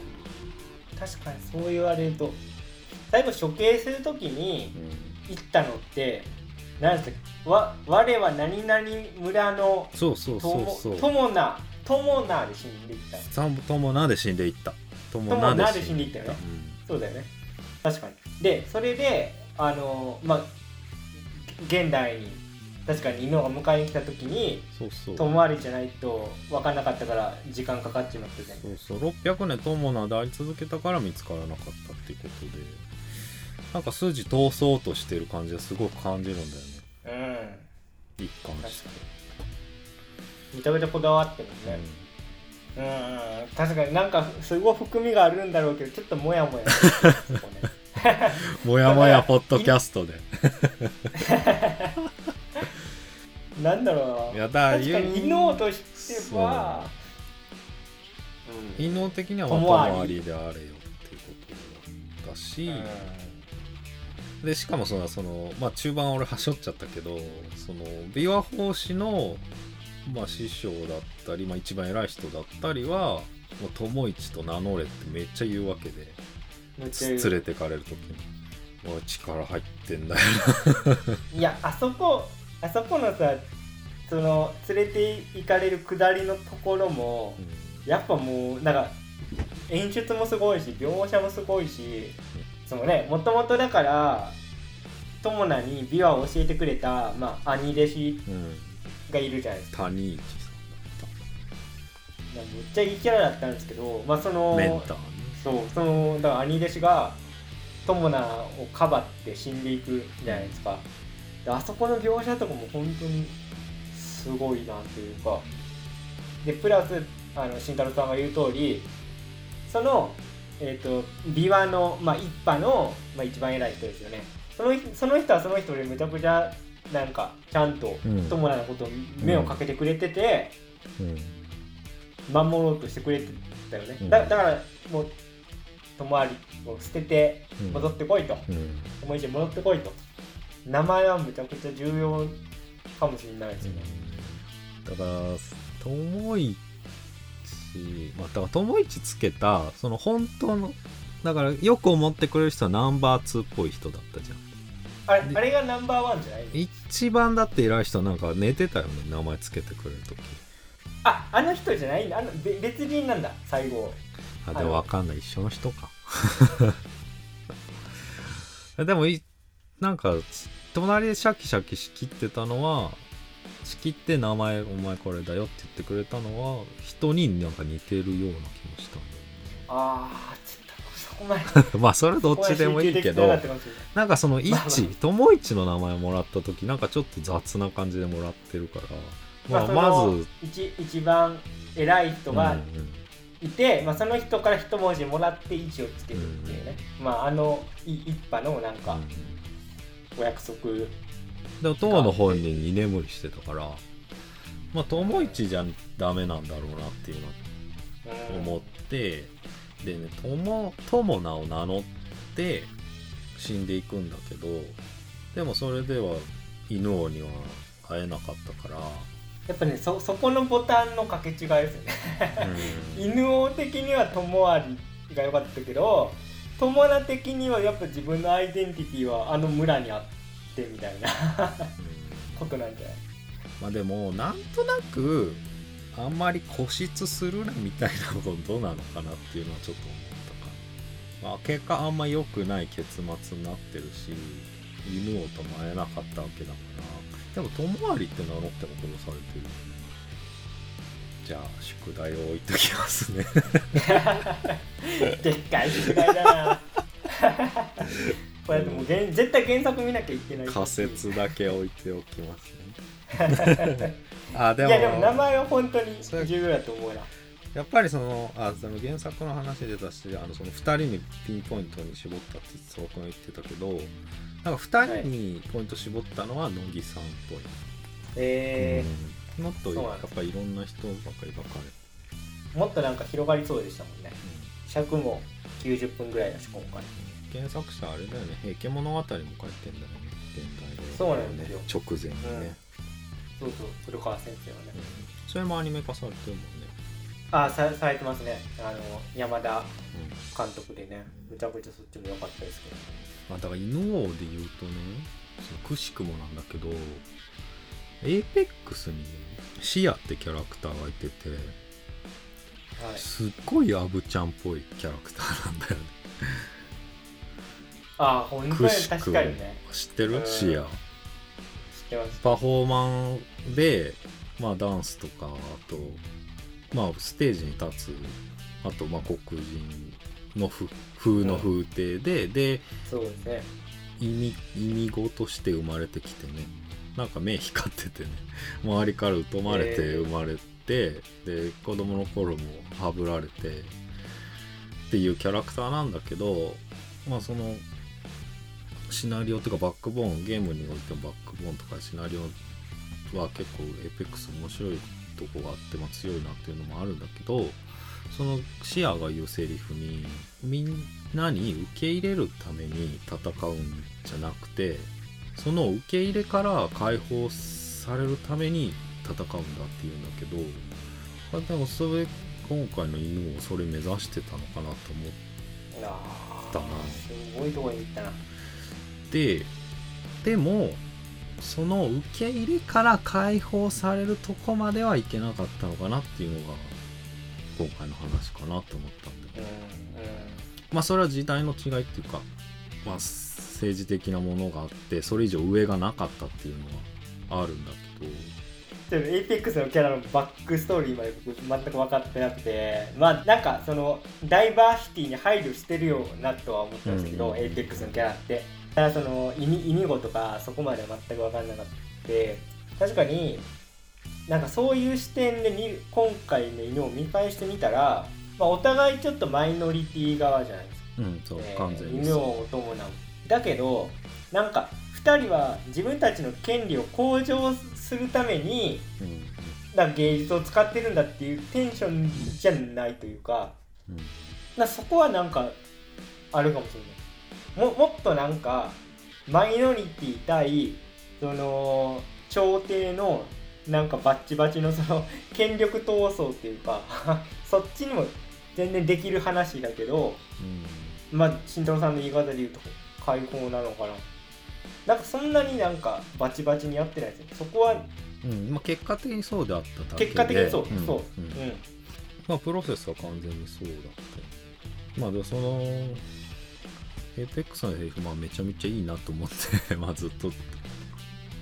Speaker 2: 確かにそう言われると。最後処刑するときに
Speaker 4: る。
Speaker 2: 言ったのって何ですかわ我は何々村の
Speaker 4: そうそうそうそう。
Speaker 2: 友名友名で死んでいった。
Speaker 4: 三友名で死んでいった。友
Speaker 2: 友名
Speaker 4: 名
Speaker 2: で死んでいったよね。
Speaker 4: うん。
Speaker 2: そうだよね。確かに。でそれであのまあ現代に確かに犬が迎えに来た時に
Speaker 4: そうそう。
Speaker 2: 遠回りじゃないと分かんなかったから時間かかっちまったじゃん
Speaker 4: そうそう。600年友名であり続けたから見つからなかったっていうことで。なんか筋通そうとしてる感じがすごく感じるんだよね。
Speaker 2: うん。
Speaker 4: 一貫して、
Speaker 2: めちゃめちゃこだわってるね。うん。確かになんかすごい含みがあるんだろうけどちょっとモヤモヤ。してるそこね
Speaker 4: もやもやポッドキャストで
Speaker 2: なんだろう。な
Speaker 4: いやだ
Speaker 2: 確かに犬王としてはう。ん
Speaker 4: 陰謀的には
Speaker 2: 友有
Speaker 4: 友有であれよっていうことだし、
Speaker 2: うん。
Speaker 4: でしかもそのその、まあ、中盤俺はしょっちゃったけどその琵琶法師の、まあ、師匠だったり、まあ、一番偉い人だったりはもう友一と名乗れってめっちゃ言うわけで。連れてかれる時に「おい力入ってんだよ
Speaker 2: いやあそこあそこのさその連れて行かれる下りのところも
Speaker 4: な」
Speaker 2: やっぱもうなんか演出もすごいし描写もすごいしそのねもともとだから友名に琵琶を教えてくれた、まあ、兄弟子
Speaker 4: うん、うん、
Speaker 2: がいるじゃないですか。
Speaker 4: 谷一さ
Speaker 2: なんかめっちゃいいキャラだったんですけどまあその
Speaker 4: メンターね。
Speaker 2: そうそのだから兄弟子が友名をかばって死んでいくじゃないですか。であそこの描写とかも本当にすごいなというかでプラスあの慎太郎さんが言う通りその、えー、と琵琶の、まあ、一派の、まあ、一番偉い人ですよね。そのその人はその人でめちゃくちゃなんかちゃんと
Speaker 4: うん。
Speaker 2: 友達のことを目をかけてくれてて、
Speaker 4: うん。
Speaker 2: 守ろうとしてくれてたよね、
Speaker 4: うん。
Speaker 2: だだからもう友達を捨てて
Speaker 4: うん。
Speaker 2: 戻ってこいと、
Speaker 4: うん。
Speaker 2: 友達に戻ってこいと名前はめちゃくちゃ重要かもしれないですよね、
Speaker 4: だから友一まあだから友一つけたその本当のだからよく思ってくれる人はナンバー2っぽい人だったじゃん。
Speaker 2: あれあれがナンバーワンじゃない？
Speaker 4: 一番だって偉い人はなんか寝てたよね名前つけてくれる時。
Speaker 2: ああの人じゃないんだ。あのべ別人なんだ最後。
Speaker 4: あでも分かんない。一緒の人か。でもいなんか隣でシャキシャキ仕切ってたのは仕切って名前お前これだよって言ってくれたのは人になんか似てるような気もしたん
Speaker 2: ああちょっとそこまで。
Speaker 4: だ よまあそれどっちでもいいけど
Speaker 2: な
Speaker 4: んかその一友一の名前もらった時なんかちょっと雑な感じでもらってるから。まあ
Speaker 2: そ
Speaker 4: ま
Speaker 2: の
Speaker 4: ず
Speaker 2: 一一番偉い人が
Speaker 4: うんうん。
Speaker 2: いて、まあ、その人から一文字もらって位置をつけるっていうね、まああのい一派のなんかお約束、
Speaker 4: でも当の本人に居眠りしてたからまあ友一じゃダメなんだろうなっていうの思って、でね友友名を名乗って死んでいくんだけどでもそれでは犬王には会えなかったから、
Speaker 2: やっぱねそそこのボタンの掛け違いですよね。
Speaker 4: うん。
Speaker 2: 犬王的には友ありが良かったけど友達的にはやっぱ自分のアイデンティティはあの村にあってみたいな。ことなんじゃない。
Speaker 4: まあでもなんとなくあんまり固執するなみたいなことなのかなっていうのはちょっと思ったか。な、まあ、結果あんま良くない結末になってるし犬王とも会えなかったわけだから。でも友有って名乗っても殺されてるじゃあ宿題を置いときますね。
Speaker 2: でっかい宿題だな。これでも原絶対原作見なきゃいけない
Speaker 4: 仮説だけ置いておきますね。あでも
Speaker 2: いやでも名前は本当に
Speaker 4: それ
Speaker 2: 重要だと思うな。
Speaker 4: やっぱりそのあその原作の話出たしあのその2人にピンポイントに絞ったって佐くんが言ってたけどなんか2人にポイント絞ったのは乃木さんっぽい、
Speaker 2: え
Speaker 4: うんもっとやっぱりいろんな人ばっかり描か
Speaker 2: ー、もっとなんか広がりそうでしたもんね。尺も90分ぐらいだし今回。
Speaker 4: 原作者あれだよね「平家物語」も書いてんだよね。現代で
Speaker 2: そうなんですよ。
Speaker 4: 直前にね、
Speaker 2: そうそう。古川先生はね。
Speaker 4: うん。それもアニメ化されてるもんね、
Speaker 2: あさされてますね。あの山田
Speaker 4: うん。
Speaker 2: 監督でね。むちゃくちゃそっちも良かったですけど。
Speaker 4: まあ、だから犬王で言うとねくしくもなんだけどエーペックスにねシアってキャラクターがいてて
Speaker 2: はい。
Speaker 4: すっごいアブちゃんっぽいキャラクターなんだよね。
Speaker 2: あ本当に確かにね。
Speaker 4: 知ってる？
Speaker 2: うん。
Speaker 4: シア。
Speaker 2: 知ってます。
Speaker 4: パフォーマンでまあダンスとかあとまあステージに立つあとまあ黒人のふ風の風景で、
Speaker 2: うですね。
Speaker 4: 意味意味語として生まれてきてねなんか目光っててね。周りから疎まれて生まれて、で子供の頃もはぶられてっていうキャラクターなんだけどまあそのシナリオとかバックボーンゲームにおいてもバックボーンとかシナリオは結構 Apex 面白いとこがあって、まあ、強いなっていうのもあるんだけどそのシアが言うセリフにみんなに受け入れるために戦うんじゃなくてその受け入れから解放されるために戦うんだっていうんだけどまあでもそれ今回の犬をそれ目指してたのかなと思っ
Speaker 2: あー
Speaker 4: だな。
Speaker 2: すごいとこに行ったな
Speaker 4: てでもその受け入れから解放されるとこまではいけなかったのかなっていうのが今回の話かなと思ったんだよ
Speaker 2: うんうん。
Speaker 4: まあそれは時代の違いっていうか、まあ、政治的なものがあってそれ以上上がなかったっていうのはあるんだけど。
Speaker 2: でも Apexのキャラのバックストーリーまで僕全く分かってなくてまあなんかそのダイバーシティに配慮してるよなとは思ったんですけど、
Speaker 4: うん。
Speaker 2: Apexのキャラって。ただその意味意味語とかそこまでは全く分かんなかった確かになんかそういう視点で見る今回の犬王見返してみたら、まあ、お互いちょっとマイノリティ側じゃないですか、
Speaker 4: うんそう、
Speaker 2: えー
Speaker 4: 完全に
Speaker 2: 犬王伴うだけどなんか2人は自分たちの権利を向上するために
Speaker 4: うん。
Speaker 2: なんか芸術を使ってるんだっていうテンションじゃないというか
Speaker 4: うん。
Speaker 2: なそこはなんかあるかもしれない。ももっとなんかマイノリティ対その朝廷のなんかバッチバチのその 権力闘争っていうか そっちにも全然できる話だけど
Speaker 4: うん。
Speaker 2: まあ慎太郎さんの言い方で言うと解放なのかな。なんかそんなになんかバチバチにやってないですよ。そこは
Speaker 4: うんまあ、結果的にそうであっただけで。
Speaker 2: 結果的にそう、
Speaker 4: ん
Speaker 2: そう、
Speaker 4: う
Speaker 2: うん。ん
Speaker 4: まあプロセスは完全にそうだったまあでもそのエーペックスのセリフまあめちゃめちゃいいなと思って まあずっと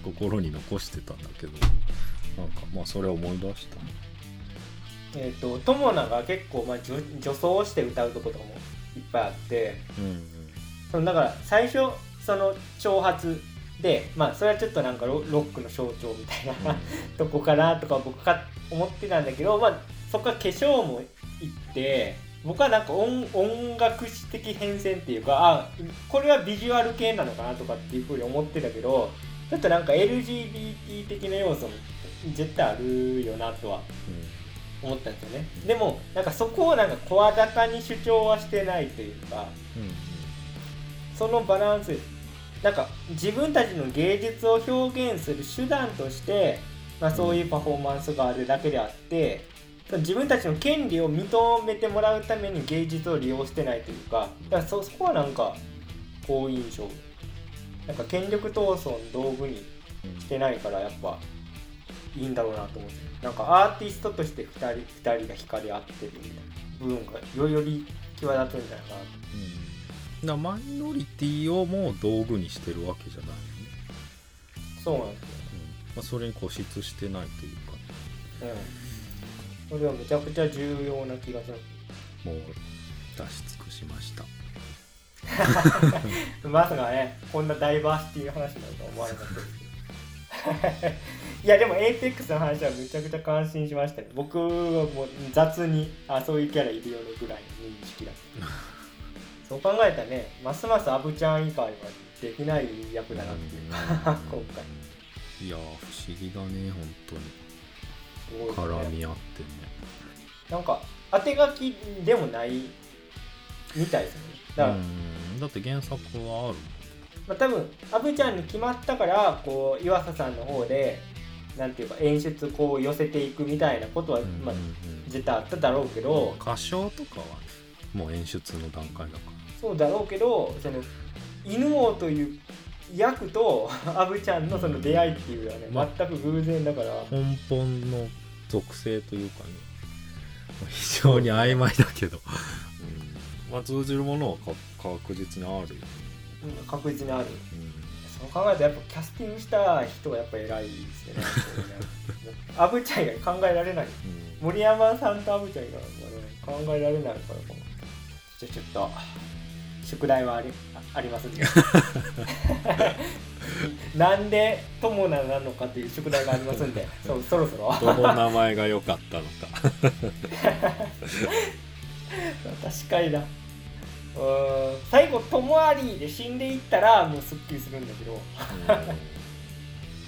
Speaker 4: 心に残してたんだけど。なんかまあそれを思い出した。ね
Speaker 2: えっ、と友名が結構まあ女女装して歌うとことかもいっぱいあって。
Speaker 4: うん
Speaker 2: そのだから最初その挑発でまあそれはちょっとなんかロロックの象徴みたいな、とこかなとか僕か思ってたんだけどまあそこから化粧もいって僕はなんか音音楽史的変遷っていうかあこれはビジュアル系なのかなとかっていうふうに思ってたけどちょっとなんか LGBT 的な要素も絶対あるよなとは思ったんですよね。でもなんかそこをなんか声高に主張はしてないというか
Speaker 4: うんうん
Speaker 2: そのバランスなんか自分たちの芸術を表現する手段として、まあ、そういうパフォーマンスがあるだけであって、自分たちの権利を認めてもらうために芸術を利用してないというかだからそそこはなんか好印象。なんか権力闘争の道具に
Speaker 4: うん
Speaker 2: してないからやっぱいいんだろうなと思ってなんかアーティストとして2人二人が光り合ってるみたいな。部分がよより際立つんじゃないかな。と
Speaker 4: うんだからマイノリティをもう道具にしてるわけじゃないよね、
Speaker 2: そうなんですよ
Speaker 4: うんまあ、それに固執してないというか
Speaker 2: うん。それはめちゃくちゃ重要な気がしま
Speaker 4: もう出し尽くしました
Speaker 2: す。まさかね、こんなダイバーシティの話になるとは思わなかったですけど。いやでも APEX の話はめちゃくちゃ感心しましたね。僕はもう雑に、あ、そういうキャラいるよねぐらいの認識だった。そう考えたらね、ますますアブちゃん以外はできない役だなっていう。か、
Speaker 4: うん。
Speaker 2: 今回。
Speaker 4: いやー不思議だね本当に。
Speaker 2: ね。
Speaker 4: 絡み合ってね。
Speaker 2: なんか、当て書きでもないみたいですよね。だから、
Speaker 4: うん。だって原作はある
Speaker 2: まあ、多分アブちゃんに決まったからこう岩佐さんの方でなんていうか演出こう寄せていくみたいなことは、まあ、絶対あっただろうけど。
Speaker 4: 歌唱とかはねもう演出の段階だか
Speaker 2: そうだろうけどその犬王という役と アブちゃんのその出会いっていうのはね、
Speaker 4: まあ
Speaker 2: 全く偶然だから。
Speaker 4: ら根本の属性というかね非常に曖昧だけど、うん。まあ、通じるものはか確実にあるよね、
Speaker 2: うん確実にある。
Speaker 4: うん。
Speaker 2: そう考えるとやっぱキャスティングした人がやっぱ偉いですよね。アブちゃん以外考えられない。
Speaker 4: うん。
Speaker 2: 森山さんとアブちゃん以外はね考えられないからこのじゃあちょっと宿題はありあありますんで なんで友名なのかっていう宿題がありますんで そうそろそろ。
Speaker 4: どの名前が良かったのか。
Speaker 2: 確かにな。うーん最後「ともあり」で死んでいったらもうすっきりするんだけど。
Speaker 4: うん。まあ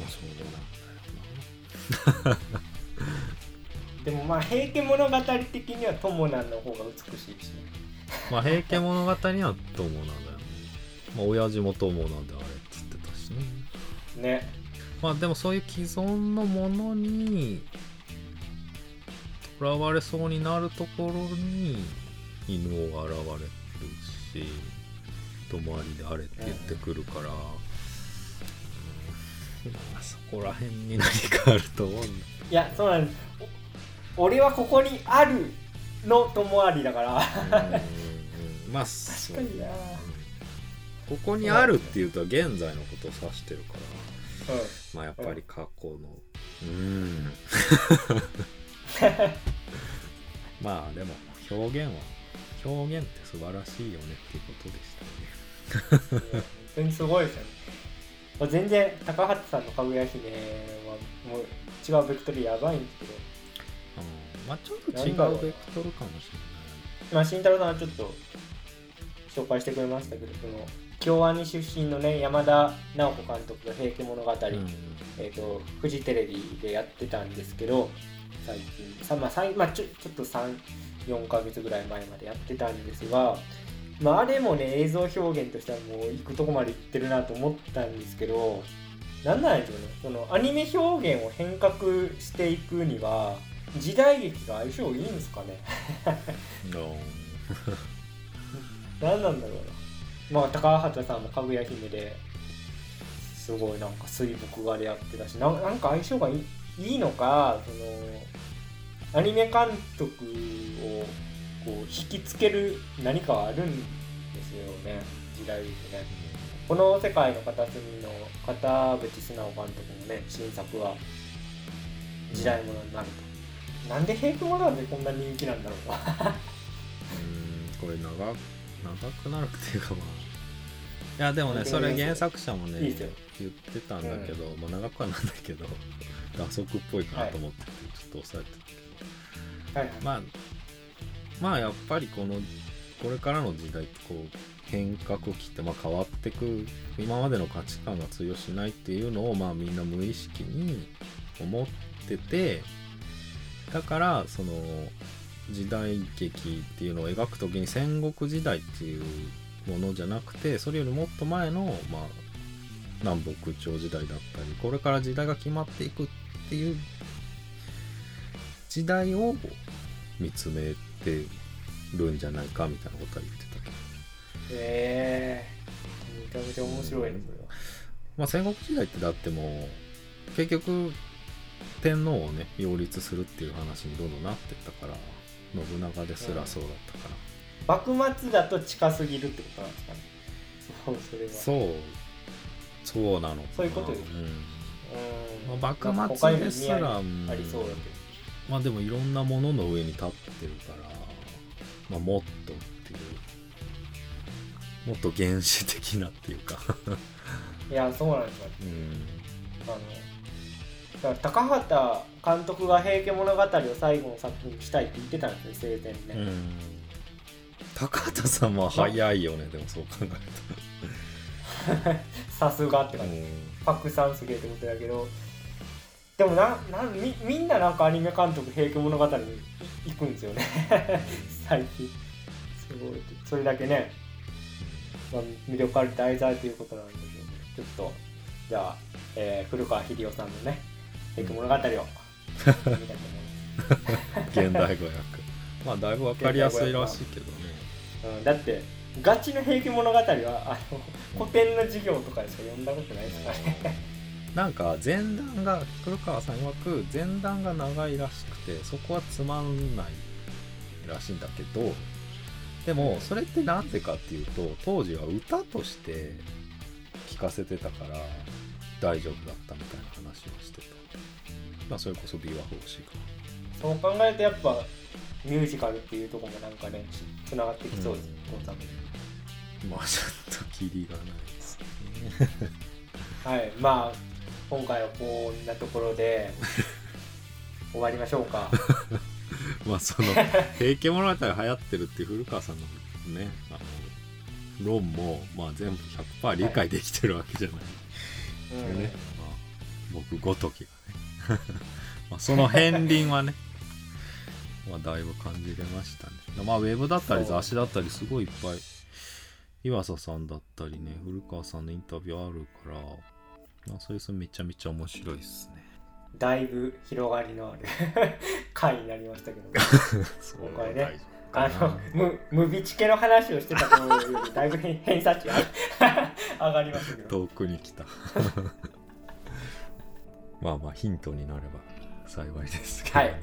Speaker 4: そうだな。
Speaker 2: でもまあ「平家物語」的には友名の方が美しいしね
Speaker 4: まあ平家物語には友なんだよね。まあ親父も友なんであれっつってたしね。
Speaker 2: ね。
Speaker 4: まあでもそういう既存のものにとらわれそうになるところに犬が現れるし友ありであれって言ってくるから、うんまあそこら辺に何かあると思うんだ。
Speaker 2: いやそうなんです。お俺はここにあるの友ありだから
Speaker 4: まあ
Speaker 2: 確かにな。
Speaker 4: ここにあるっていうと現在のことを指してるから。
Speaker 2: うん。
Speaker 4: まあやっぱり過去の。うん。まあでも表現は表現って素晴らしいよねっていうことでしたね。
Speaker 2: 本当にすごいですよね。まあ全然高畑さんのかぐや姫はもう違うベクトルやばいんですけど。
Speaker 4: うん。まあちょっと違うベクトルかもし
Speaker 2: まあ慎太郎さんはちょっと紹介してくれましたけどその京アニ出身のね山田直子監督が「平家物語」
Speaker 4: うん。
Speaker 2: えー、とフジテレビでやってたんですけど最近さ、まあまあ、ちょちょっと34ヶ月ぐらい前までやってたんですが、まあ、あれもね映像表現としてはもう行くとこまで行ってるなと思ったんですけどなんなんでしょうねそのアニメ表現を変革していくには時代劇が相性いいんですかね？何なんだろうな。まあ高畑さんもかぐや姫ですごいなんか水墨画でやってたしななんか相性がいいいいのかそのアニメ監督をこう引きつける何かはあるんですよね時代劇ねこの世界の片隅の片渕素直監督のね新作は時代物になると、なんで平家物語でこんな人気なんだろうな。
Speaker 4: うんこれ長長くなるっていうかまあ。いやでもねそれ原作者もね言ってたんだけど、まあ長くはなんだけど打足っぽいかなと思ってて、ちょっと抑えてたけど。まあまあやっぱりこのこれからの時代ってこう変革期ってまあ変わってく今までの価値観が通用しないっていうのをまあみんな無意識に思っててだからその時代劇っていうのを描く時に戦国時代っていうものじゃなくてそれよりもっと前のまあ南北朝時代だったりこれから時代が決まっていくっていう時代を見つめてるんじゃないかみたいなことは言ってたけど、
Speaker 2: ええめちゃめちゃ面白いねそれは
Speaker 4: まあ、戦国時代ってだってもう結局天皇をね擁立するっていう話にどんどんなってったから信長ですらそうだったから、
Speaker 2: 幕末だと近すぎるってことなんですかね。そう。それは
Speaker 4: そうそうなのかな。
Speaker 2: そういうことです。
Speaker 4: うん。
Speaker 2: うん。
Speaker 4: まあ幕末ですら
Speaker 2: 意味ありありそうだけど。
Speaker 4: まあでもいろんなものの上に立ってるから、まあ、もっとっていう。もっと原始的なっていうか。
Speaker 2: いやそうなんですよ。
Speaker 4: うん。
Speaker 2: あのだから高畑監督が「平家物語」を最後の作品にしたいって言ってたんですね生前にね、
Speaker 4: うん。高畑さんは早いよねでもそう考える
Speaker 2: さすがって
Speaker 4: と、
Speaker 2: 感じ。拡散すげえってことだけど。でもななみみんななんかアニメ監督「平家物語」に行くんですよね。最近。すごい。それだけね、まあ、魅力ある題材ということなんでしょうけどちょっとじゃあ、えー古川英夫さんのね「平家物語」を
Speaker 4: 現代語訳。まあだいぶわかりやすいらしいけどね。
Speaker 2: うん、だってガチの「平家物語は」あの 古典の授業とかでしか読んだことないですからね。
Speaker 4: なんか前段が黒川さん曰く前段が長いらしくてそこはつまんないらしいんだけどでもそれってなんでかっていうと当時は歌として聴かせてたから大丈夫だったみたいな話をしてたまあそれこそ琵琶法師が
Speaker 2: そう考えるとやっぱミュージカルっていうところもなんかねつながってきそうです、
Speaker 4: うん。
Speaker 2: この作品
Speaker 4: まあちょっとキリがないですね。
Speaker 2: はい。まあ今回はこんなところで 終わりましょうか。
Speaker 4: まあその「平家物語」流行ってるって古川さんのねあの論もまあ全部100%理解できてるわけじゃない。
Speaker 2: うん。
Speaker 4: でね、まあ、僕ごときがね まあその片鱗はね まあだいぶ感じれましたね。まあウェブだったり雑誌だったりすごいいっぱい岩佐さんだったりね古川さんのインタビューあるから、まあ、それそれめちゃめちゃ面白いですね。
Speaker 2: だいぶ広がりのある 回になりましたけどこれねあのムムビチケの話をしてた頃よりだいぶ偏偏差値が上がりましたけど。
Speaker 4: 遠くに来たまあまあヒントになれば幸いですけどね、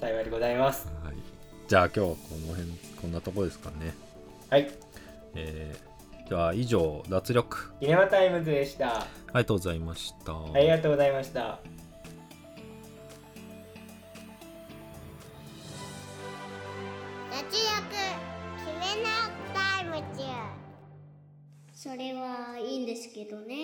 Speaker 2: 幸いでございます。
Speaker 4: はい、じゃあ今日はこの辺こんなとこですかね。
Speaker 2: はい。
Speaker 4: えー、では以上脱力
Speaker 2: シネマタイムズでした。
Speaker 4: ありがとうございました、
Speaker 2: ありがとうございました。
Speaker 3: 脱力決めなタイム中。それはいいんですけどね